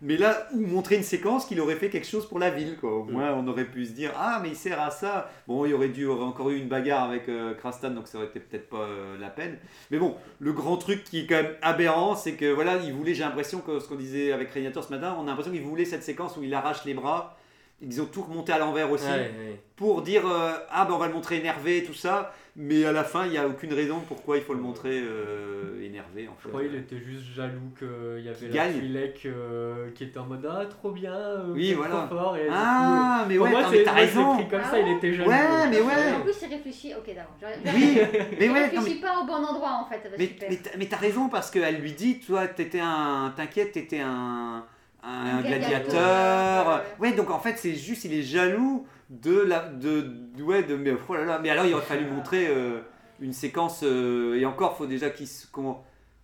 Mais là, ou montrer une séquence qu'il aurait fait quelque chose pour la ville, quoi. Au moins, on aurait pu se dire, ah, mais il sert à ça. Bon, il aurait dû aurait encore eu une bagarre avec euh, Krastan, donc ça aurait été peut-être pas euh, la peine. Mais bon, le grand truc qui est quand même aberrant, c'est que voilà, il voulait, j'ai l'impression que ce qu'on disait avec Régnator ce matin, on a l'impression qu'il voulait cette séquence où il arrache les bras. Ils ont tout remonté à l'envers aussi Ouais, ouais. pour dire euh, ah ben on va le montrer énervé tout ça mais à la fin il n'y a aucune raison pourquoi il faut le montrer euh, énervé en Je fait. crois qu'il était juste jaloux qu'il y avait Qu'il la gagne. Twi'lek euh, qui était en mode Ah, trop bien, euh, Oui, voilà. trop fort. Et, du coup, Ah mais ouais moi, t'as je raison pris comme Ah ça, il ouais était jaloux. Ouais, mais ouais. En plus, il réfléchit. Ok, d'accord. je- oui mais (laughs) il ouais non, réfléchit mais pas au bon endroit en fait. Mais, t'as- raison parce qu'elle lui dit toi t'étais un t'inquiète t'étais un un Un gladiateur gladiateur, ouais donc en fait c'est juste il est jaloux de la de- ouais de mais oh là là mais alors il aurait fallu montrer euh, une séquence euh, et encore faut déjà qu'il se- qu'on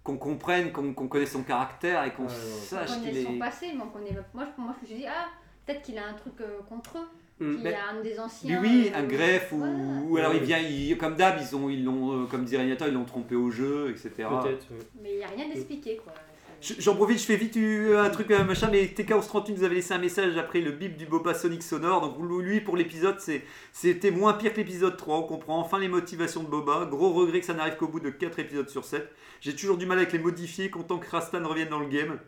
qu'on comprenne qu'on connaisse son caractère et qu'on Ouais, sache qu'il connaît son est passé, mais on connaît. Moi, je, moi, je me suis dit, ah, peut-être qu'il a un truc euh, contre eux. Mm. Qu'il a un des anciens. oui, euh, un greffe ou, voilà. ou alors il vient, il- comme d'hab, ils ont, ils l'ont, euh, comme dit Régnator, ils l'ont trompé au jeu, etc. Peut-être. ouais. Mais il n'y a rien d'expliqué, quoi. Je- J'en profite, je fais vite euh, un truc euh, machin, mais TK1138 nous avait laissé un message après le bip du Boba Sonic sonore. Donc lui, pour l'épisode, c'était moins pire que l'épisode 3. On comprend enfin les motivations de Boba. Gros regret que ça n'arrive qu'au bout de 4 épisodes sur 7. J'ai toujours du mal avec les modifier, content que Rastan revienne dans le game.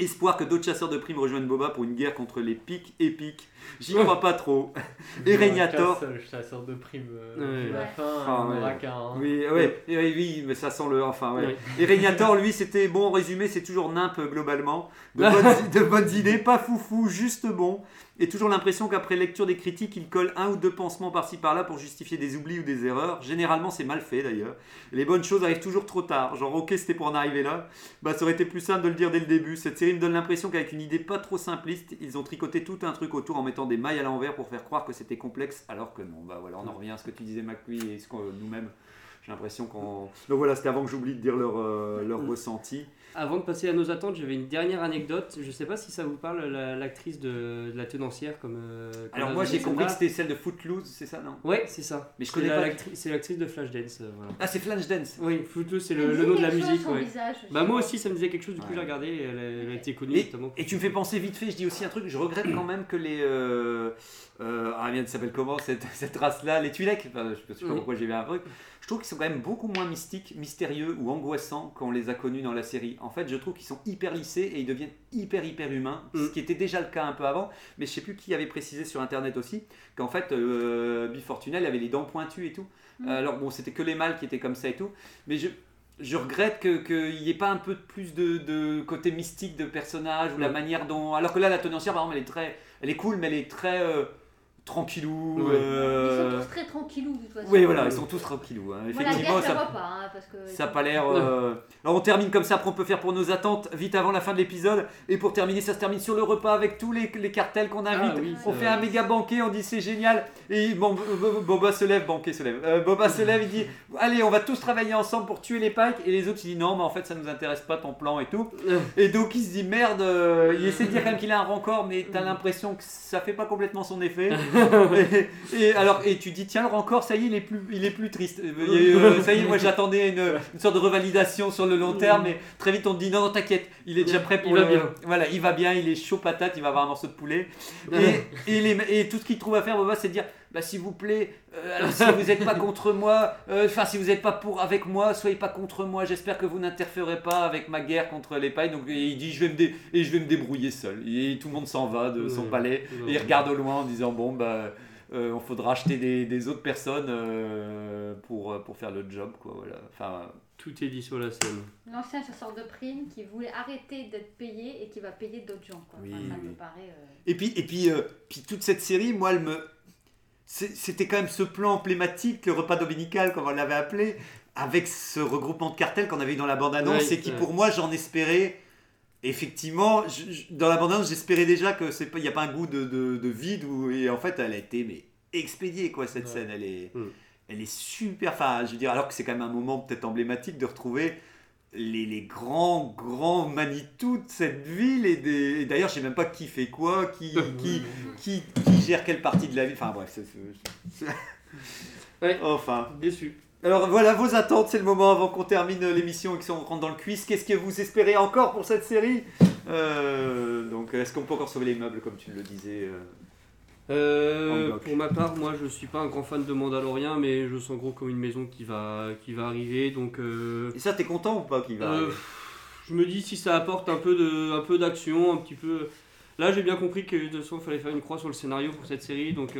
Espoir que d'autres chasseurs de primes rejoignent Boba pour une guerre contre les pics épiques. J'y crois pas trop. (laughs) (laughs) Et Régnator. Le chasseur de primes euh, de la fin, Ah, ouais. qu'un. hein. Oui, ouais, oui, oui, mais ça sent le. Enfin, ouais. Ouais. Et Régnator, lui, c'était bon, en résumé, c'est toujours nimp globalement. De (laughs) bonnes, de bonnes idées, pas foufou, juste bon. Et toujours l'impression qu'après lecture des critiques, il colle un ou deux pansements par-ci par-là pour justifier des oublis ou des erreurs. Généralement, c'est mal fait d'ailleurs. Les bonnes choses arrivent toujours trop tard. Genre, ok, c'était pour en arriver là. Bah, ça aurait été plus simple de le dire dès le début. Cette série me donne l'impression qu'avec une idée pas trop simpliste, ils ont tricoté tout un truc autour en mettant des mailles à l'envers pour faire croire que c'était complexe, alors que non. Bah voilà, on en revient à ce que tu disais, McQueen, et ce qu'on nous-mêmes. J'ai l'impression qu'on. Donc voilà, c'était avant que j'oublie de dire leur, euh, leur Mm. ressenti. Avant de passer à nos attentes, j'avais une dernière anecdote. Je sais pas si ça vous parle, la- l'actrice de, de la tenancière comme. euh, Alors moi j'ai compris que c'était celle de Footloose, c'est ça non? Ouais, c'est ça. Mais je connais la- pas. l'actrice- C'est l'actrice de Flashdance. euh, voilà. Ah c'est Flashdance. Oui, Footloose, c'est le, nom de la musique. son ouais. visage, Bah moi aussi ça me disait quelque chose, du coup Ouais. j'ai regardé, et elle, a- elle a été connue Et, notamment. et tu me fais penser vite fait, je dis aussi un truc, je regrette quand même que les... Euh, euh, ah, elle s'appelle comment cette, cette race-là Les Twi'lek, enfin, je sais pas Oui. pourquoi j'ai vu un truc. Je trouve qu'ils sont quand même beaucoup moins mystiques, mystérieux ou angoissants qu'on les a connus dans la série. En fait, je trouve qu'ils sont hyper lissés et ils deviennent hyper hyper humains, Mm. ce qui était déjà le cas un peu avant, mais je sais plus qui avait précisé sur internet aussi qu'en fait euh, Bifortuna il avait les dents pointues et tout. Mm. Alors bon, c'était que les mâles qui étaient comme ça et tout, mais je je regrette que- qu'il n'y ait pas un peu plus de, de côté mystique de personnage ou la Mm. manière dont. Alors que là, la tenancière, par exemple, elle est très, elle est cool, mais elle est très euh, tranquillou. Ouais. euh, Ils sont tous très tranquillous de toute façon. Oui, voilà, ils sont tous tranquillous. hein. Effectivement, la ça, vois pas, hein, parce que... ça n'a pas l'air. euh, Alors on termine comme ça, après on peut faire pour nos attentes vite avant la fin de l'épisode. Et pour terminer, ça se termine sur le repas avec tous les, les cartels qu'on invite. Ah oui, on fait vrai. un méga banquet, on dit c'est génial. Et bon, Bo- Boba se lève, banquet se lève. Euh, Boba se lève, il dit Allez, on va tous travailler ensemble pour tuer les pikes. Et les autres, ils disent Non, mais en fait, ça nous intéresse pas ton plan et tout. Et donc il se dit Merde, il essaie de dire quand même qu'il a un rancor, mais t'as l'impression que ça fait pas complètement son effet. (laughs) et, et alors, et tu dis Tiens, le rancor, ça y est, il est plus, il est plus triste. Euh, euh, ça y est, moi j'attendais une, une sorte de revalidation sur le long terme, mais très vite on te dit Non, non, t'inquiète, il est déjà prêt pour Il va le- bien. Voilà, il va bien, il est chaud patate, il va avoir un morceau de poulet. (laughs) Et, et, les- tout ce qu'il trouve à faire, c'est de dire bah, s'il vous plaît, euh, alors, si vous n'êtes pas contre moi, euh, enfin si vous n'êtes pas pour avec moi, soyez pas contre moi. J'espère que vous n'interférez pas avec ma guerre contre les pailles. Donc et il dit je vais me dé- et je vais me débrouiller seul. Et tout le monde s'en va de son palais et il regarde au loin en disant bon bah euh, on faudra acheter des, des autres personnes euh, pour pour faire le job quoi. Voilà. Enfin Tout est dit sur la scène. L'ancien chasseur de primes qui voulait arrêter d'être payé et qui va payer d'autres gens. Quoi. Oui, Enfin, ça oui. me paraît... euh, Et puis, et puis, euh, puis toute cette série, moi, elle me. C'était quand même ce plan emblématique, le repas dominical, comme on l'avait appelé, avec ce regroupement de cartels qu'on avait eu dans la bande-annonce, et qui, pour moi, j'en espérais. Effectivement, je- je- dans la bande-annonce, j'espérais déjà que c'est pas, il n'y a pas un goût de, de- de vide, où, et en fait, elle a été mais expédiée, quoi, cette Ouais. scène. Elle est, Mm. elle est super. Enfin, je veux dire, alors que c'est quand même un moment peut-être emblématique de retrouver les, les grands, grands Manitou de cette ville. Et, des- d'ailleurs, je sais même pas qui fait quoi, qui, (laughs) qui, qui, qui gère quelle partie de la ville. Enfin, bref, c'est. Ouais. Enfin. Déçu. Alors voilà vos attentes, c'est le moment avant qu'on termine l'émission et qu'on rentre dans le quiz. Qu'est-ce que vous espérez encore pour cette série? Euh, Donc est-ce qu'on peut encore sauver les meubles comme tu le disais euh Euh, pour ma part, moi je suis pas un grand fan de Mandalorian, mais je sens gros comme une maison qui va, qui va arriver. Donc euh, Et ça, t'es content ou pas qu'il va euh, arriver je me dis si ça apporte un peu de, un peu d'action, un petit peu. Là j'ai bien compris que de toute façon il fallait faire une croix sur le scénario pour cette série. Donc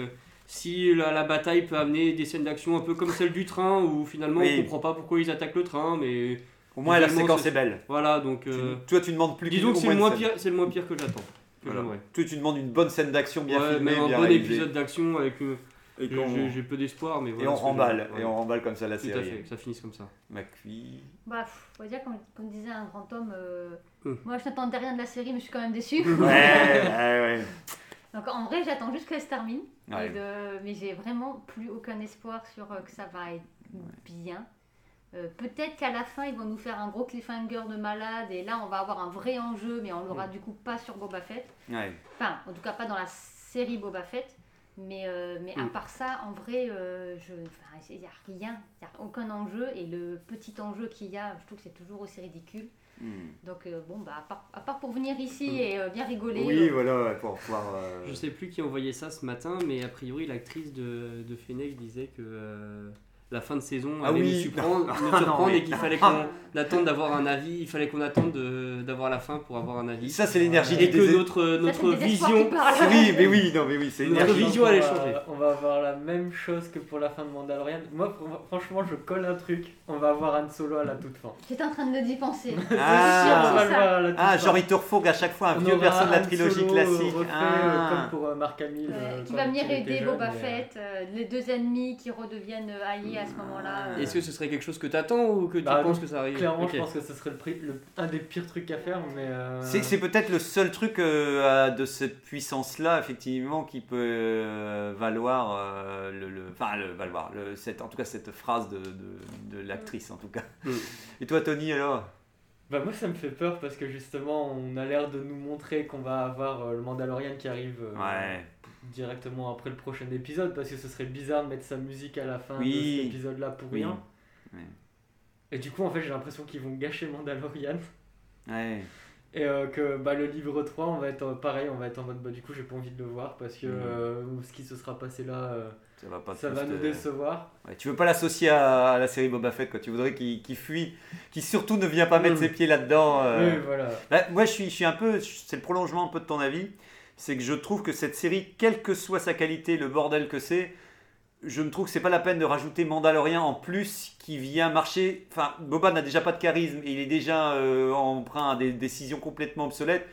si la, la bataille peut amener des scènes d'action un peu comme celle du train, où finalement Oui. on comprend pas pourquoi ils attaquent le train, mais Au moins la séquence est belle. voilà donc. Tu- toi, tu demandes plus disons que c'est le moins pire, c'est le moins pire que j'attends. Que Voilà. j'aimerais. Toi, tu demandes une bonne scène d'action bien Ouais, filmée, même un bien bon épisode d'action avec. euh, Et, j'ai- peu d'espoir, mais et voilà. on ce que remballe, et on remballe comme ça la Tout à série. fait, que ça finisse comme ça. McPhee. Bah, pff, faut dire, comme, comme disait un grand homme, euh, Hmm. moi je n'attendais rien de la série, mais je suis quand même déçue. Ouais, ouais, ouais. (laughs) Donc en vrai, j'attends juste qu'elle se termine. Ouais. Et de- Mais j'ai vraiment plus aucun espoir sur euh, que ça va être bien. Euh, Peut-être qu'à la fin, ils vont nous faire un gros cliffhanger de malade, et là, on va avoir un vrai enjeu, mais on l'aura du coup pas sur Boba Fett. Ouais. Enfin, en tout cas, pas dans la série Boba Fett. Mais, euh, mais à Mm. part ça, en vrai, euh, je- il n'y a rien, il n'y a aucun enjeu. Et le petit enjeu qu'il y a, je trouve que c'est toujours aussi ridicule. Hmm. Donc, euh, bon, bah, à, part, à part pour venir ici Mm. et euh, bien rigoler. Oui, voilà, pour pouvoir. euh, Je sais plus qui envoyait ça ce matin, mais a priori l'actrice de, de Fennec disait que euh, la fin de saison Ah allait oui. nous (laughs) surprendre, nous Ah non, surprendre mais- et qu'il (laughs) fallait qu'on attende d'avoir un avis, il fallait qu'on attende de- d'avoir la fin pour avoir un avis. Ça, c'est l'énergie et du que notre, ça, notre des espoirs vision. (laughs) Oui, mais oui, non, mais oui, c'est Notre l'énergie. vision allait on va- changer. On va avoir la même chose que pour la fin de Mandalorian. Moi, fr- franchement, je colle un truc. On va avoir Han Solo à la toute fin. J'étais en train de d'y penser. Sûr, Ah, ah genre il te refourgue à chaque fois un On vieux perso de la trilogie Solo, classique. refait, Ah. euh, comme pour euh, Mark Hamill. Euh, qui va venir aider Boba Fett, les deux ennemis qui redeviennent alliés à ce moment-là. euh. Est-ce que ce serait quelque chose que t'attends ou que tu Bah, penses que ça arrive Clairement, je pense que ce serait le, prix- le- un des pires trucs à faire, mais. euh, C'est c'est peut-être le seul truc euh, de cette puissance-là, effectivement, qui peut euh, valoir euh, le, le- enfin le valoir, le, cette, en tout cas cette phrase de, de, de l'actrice en tout cas. Mm. Et toi, Tony, alors? Bah moi ça me fait peur parce que justement on a l'air de nous montrer qu'on va avoir le Mandalorian qui arrive Ouais. Directement après le prochain épisode parce que ce serait bizarre de mettre sa musique à la fin Oui. de cet épisode là pour Oui. rien. Et du coup en fait j'ai l'impression qu'ils vont gâcher Mandalorian. Ouais. Et euh, que bah, le livre 3, on va être euh, pareil, on va être en mode bah, du coup, j'ai pas envie de le voir parce que Mhm. euh, ce qui se sera passé là, euh, Ça va, pas ça va nous décevoir. Ouais, tu veux pas l'associer à, à la série Boba Fett, quoi. Tu voudrais qu'il fuit, qu'il surtout ne vient pas mettre Mm. ses pieds là-dedans. Oui, voilà. Bah, moi, je suis, je suis un peu. C'est le prolongement un peu de ton avis. C'est que je trouve que cette série, quelle que soit sa qualité, le bordel que c'est, je ne trouve que c'est pas la peine de rajouter Mandalorian en plus qui vient marcher. Enfin, Boba n'a déjà pas de charisme, il est déjà euh, emprunt à des décisions complètement obsolètes.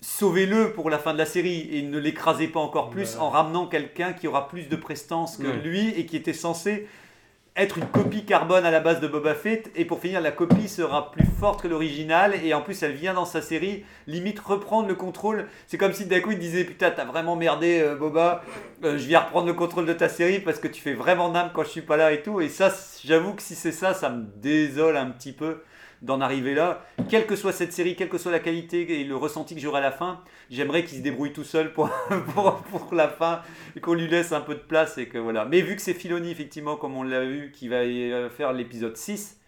Sauvez-le pour la fin de la série et ne l'écrasez pas encore plus Voilà. en ramenant quelqu'un qui aura plus de prestance que lui et qui était censé être une copie carbone à la base de Boba Fett et pour finir la copie sera plus forte que l'original et en plus elle vient dans sa série limite reprendre le contrôle. C'est comme si d'un coup il disait putain t'as vraiment merdé euh, Boba Euh, je viens reprendre le contrôle de ta série parce que tu fais vraiment d'âme quand je suis pas là et tout et ça j'avoue que si c'est ça ça me désole un petit peu d'en arriver là quelle que soit cette série quelle que soit la qualité et le ressenti que j'aurai à la fin j'aimerais qu'il se débrouille tout seul pour, (laughs) pour, pour la fin qu'on lui laisse un peu de place et que voilà. Mais vu que c'est Filoni effectivement comme on l'a vu qui va euh, faire l'épisode 6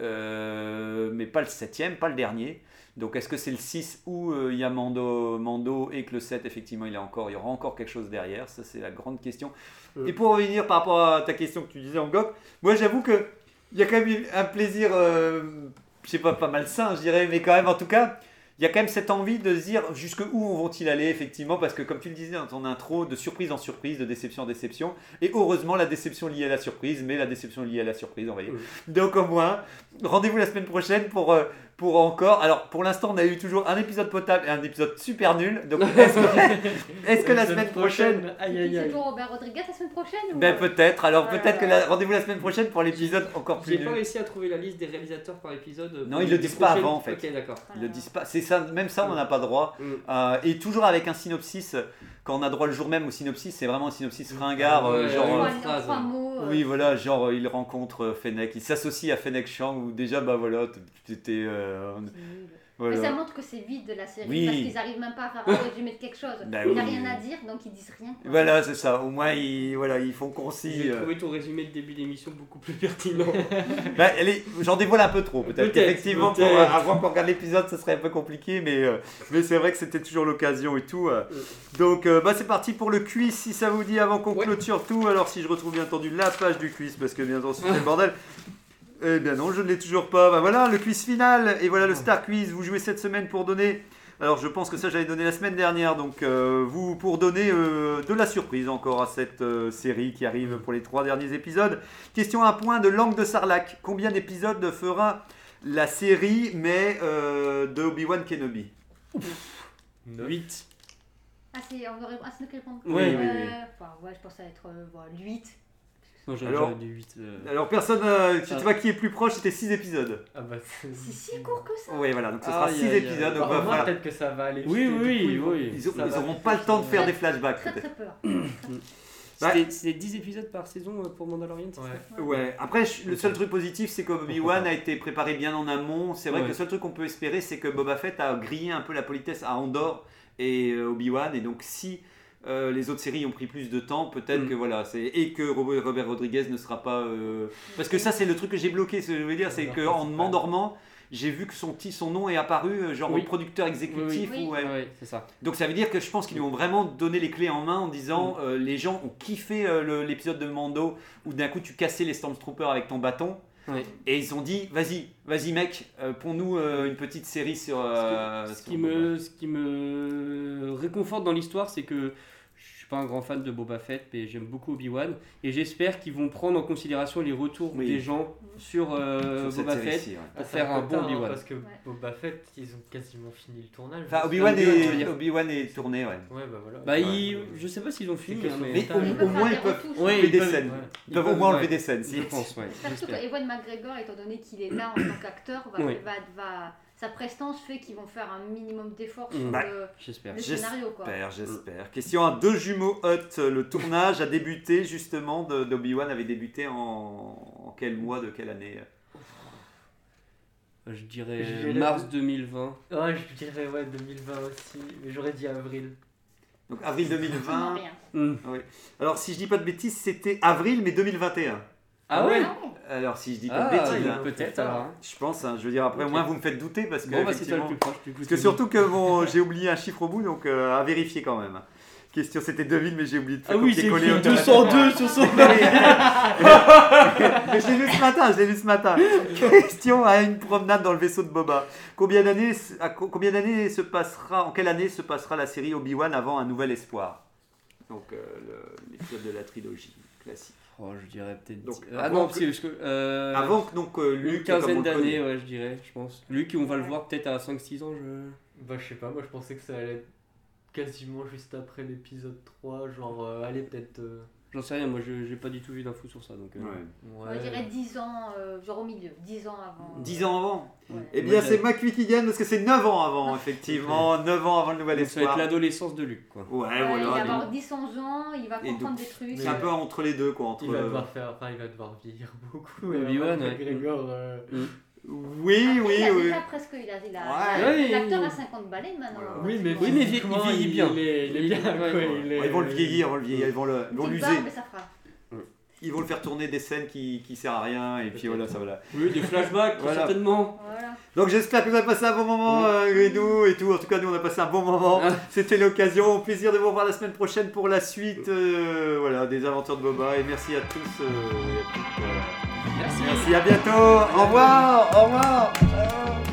euh, mais pas le 7 pas le dernier. Donc est-ce que c'est le 6 où euh, il y a Mando, Mando et que le 7 effectivement il, y a encore, il y aura encore quelque chose derrière? Ça c'est la grande question. Euh. Et pour revenir par rapport à ta question que tu disais en Gok, moi j'avoue que il y a quand même eu un plaisir, euh, je sais pas, pas malsain je dirais, mais quand même en tout cas, il y a quand même cette envie de se dire jusque où vont-ils aller effectivement parce que comme tu le disais dans ton intro de surprise en surprise de déception en déception et heureusement la déception liée à la surprise mais la déception liée à la surprise on va donc au moins rendez-vous la semaine prochaine pour euh, pour encore alors pour l'instant on a eu toujours un épisode potable et un épisode super nul donc (laughs) est-ce que, est-ce que la semaine prochaine Aïe aïe C'est aïe. toujours Robert Rodriguez la semaine prochaine ou... ben peut-être alors Voilà. peut-être que la- rendez-vous la semaine prochaine pour l'épisode encore plus J'ai pas réussi à trouver la liste des réalisateurs par épisode. Non, pour ils le disent pas prochaines- avant, en fait. Ok, d'accord. Ils le disent pas. C'est ça, même ça, on n'en a pas droit. Mm. Euh, et toujours avec un synopsis. Quand on a droit le jour même au synopsis, c'est vraiment un synopsis ringard, euh, Ouais, genre. ouais, euh, mots. euh, oui, voilà, genre euh, il rencontre euh, Fennec, il s'associe à Fennec Chang, où déjà, bah voilà, t'étais. Voilà. Mais ça montre que c'est vide de la série Oui. parce qu'ils arrivent même pas à faire un résumé de quelque chose. (laughs) Bah il n'y a oui. rien à dire donc ils disent rien. quoi. Voilà, c'est ça. Au moins, ils, voilà, ils font concis. J'ai euh. trouvé ton résumé de début d'émission beaucoup plus pertinent. (laughs) Bah, allez, j'en dévoile un peu trop, peut-être. Effectivement, pour, avant qu'on regarde l'épisode, ce serait un peu compliqué, mais, euh, mais c'est vrai que c'était toujours l'occasion et tout. euh. Donc, euh, bah, c'est parti pour le quiz, si ça vous dit, avant qu'on Ouais. clôture tout. Alors, si je retrouve bien entendu la page du quiz, parce que bien entendu, c'est le bordel. Eh bien non, je ne l'ai toujours pas. Bah voilà, le quiz final. Et voilà le Star Quiz. Vous jouez cette semaine pour donner. Alors je pense que ça j'avais donné la semaine dernière. Donc euh, vous pour donner euh, de la surprise encore à cette euh, série qui arrive pour les trois derniers épisodes. Question à un point de langue de Sarlac. Combien d'épisodes fera la série mais euh, de Obi-Wan Kenobi? 8. Ah, c'est, on aurait ah, c'est Oui, oui, oui. Enfin, ouais, je pensais être euh, voilà, 8. Non, j'aurais dit 8. euh. Alors personne, euh, tu Ah. vois qui est plus proche, c'était 6 épisodes. Ah bah c'est C'est si court que ça Oui voilà, donc ce sera Aïe, 6 aïe, aïe. épisodes. Bah, donc moins, falloir- peut-être que ça va aller. Oui, vite, oui, coup, oui, ils oui. Ils, ont- ça ils va auront vite, pas le temps de faire des flashbacks Très très peur. Bah- C'était c'était 10 épisodes par saison euh, pour Mandalorian, c'est Ouais. ça? Ouais, après je- le seul truc positif c'est qu'Obi-Wan a été préparé bien en amont. C'est vrai Ouais. que le seul truc qu'on peut espérer c'est que Boba Fett a grillé un peu la politesse à Andorre et euh, Obi-Wan. Et donc si euh, les autres séries ont pris plus de temps, peut-être Mm. que voilà. c'est Et que Robert Robert Rodriguez ne sera pas. euh, Parce que ça c'est le truc que j'ai bloqué. Ce que je veux dire c'est qu'en principal. m'endormant, j'ai vu que son, petit, son nom est apparu euh, genre Oui. producteur exécutif. Oui, oui. ou, ouais. Ouais, c'est ça. Donc ça veut dire que je pense qu'ils lui ont vraiment donné les clés en main en Mm. disant euh, les gens ont kiffé euh, l'épisode de Mando où d'un coup tu cassais les Stormtroopers avec ton bâton et ils ont dit vas-y vas-y mec euh, nous une petite série sur euh, ce, sur qui Boba. me, ce qui me réconforte dans l'histoire, c'est que suis pas un grand fan de Boba Fett, mais j'aime beaucoup Obi-Wan. Et j'espère qu'ils vont prendre en considération les retours Oui. des gens sur, euh, Sur Boba Fett ouais. pour Ah, faire un bon hein, Obi-Wan. Parce que Boba Fett, ils ont quasiment fini le tournage. Enfin je Obi-Wan est, tourné ouais. Ouais, bah voilà. Bah, ils- je sais pas s'ils ont fini, hein, mais. Au, moins ils peuvent enlever des scènes. Ils peuvent au moins enlever des scènes. si. Je pense. Surtout que Ewan McGregor, étant donné qu'il est là en tant qu'acteur, va- sa prestance fait qu'ils vont faire un minimum d'efforts sur Ouais. le, J'espère. le J'espère. scénario. Quoi. J'espère, j'espère. Question à deux jumeaux Hut. Le tournage a débuté justement de- d'Obi-Wan avait débuté en, en quel mois de quelle année? Je dirais mars 2020. Ouais, je dirais ouais 2020 aussi, mais j'aurais dit avril. Donc avril Absolument 2020. rien. Hmm. Alors si je dis pas de bêtises, c'était avril mais 2021. Ah ouais Alors si je dis pas Ah, de bêtises, donc hein. peut-être alors. hein. je pense, hein, je veux dire, après Ok. au moins vous me faites douter parce que, Bon, bah, c'est toi le effectivement- plus proche du coup. parce que surtout que bon, (laughs) j'ai oublié un chiffre au bout, donc euh, à vérifier quand même. Question, c'était 2000, mais j'ai oublié de faire Ah oui, c'est copier-coller écrit au téléphone. 202 sur son (laughs) Mais je l'ai lu ce matin, je l'ai lu ce matin. Question à une promenade dans le vaisseau de Boba. Combien d'années, à co- combien d'années se passera, en quelle année se passera la série Obi-Wan avant un nouvel espoir? Donc euh, le- l'épisode de la trilogie classique. Oh, je dirais peut-être. Donc, ah avant non, que- parce que. euh, Avant que donc euh, Une comme on quinzaine d'années, ouais, je dirais, je pense. Luc, on va le voir peut-être à 5-6 ans, je. Bah, je sais pas, moi je pensais que ça allait être quasiment juste après l'épisode 3, genre, euh, allez, peut-être. Euh, J'en sais rien, moi je- j'ai pas du tout vu d'infos sur ça donc. euh, Ouais. Moi, je dirais 10 ans, euh, genre au milieu, 10 ans avant. 10 ans avant Ouais. Eh bien, c'est McQueen qui gagne parce que c'est 9 ans avant, (laughs) effectivement. 9 ans avant le nouvel donc ça va être espoir. l'adolescence de Luc quoi. Ouais, Ouais, il va voilà. avoir 10-11 ans, il va comprendre donc, des trucs. C'est un peu entre les deux, quoi. Entre... Il va devoir faire, enfin, il va devoir vieillir (laughs) beaucoup. et Obi-Wan, ouais. Grégor, euh, Oui, oui, il a oui. déjà presque, il a, il a, Ouais. il a- Oui, l'acteur oui. a 50 balais maintenant. Oui, mais, Oui, mais il il vieillit bien. Il est, il est bien, Il- ouais. il est- Ils vont le vieillir, ils vont le vieillir, ils vont l'user. Ils vont le faire tourner des scènes qui, qui servent à rien, et puis voilà, ça va là. Oui, des flashbacks, Voilà. certainement. Voilà. Donc j'espère que vous avez passé un bon moment, Oui. euh, Gridou et tout. En tout cas, nous on a passé un bon moment. Ah. C'était l'occasion. Au plaisir de vous revoir la semaine prochaine pour la suite euh, voilà, des aventures de Boba. Et merci à tous. euh, et à toutes, euh, Merci. merci, à bientôt. Au revoir. Au revoir. Ciao.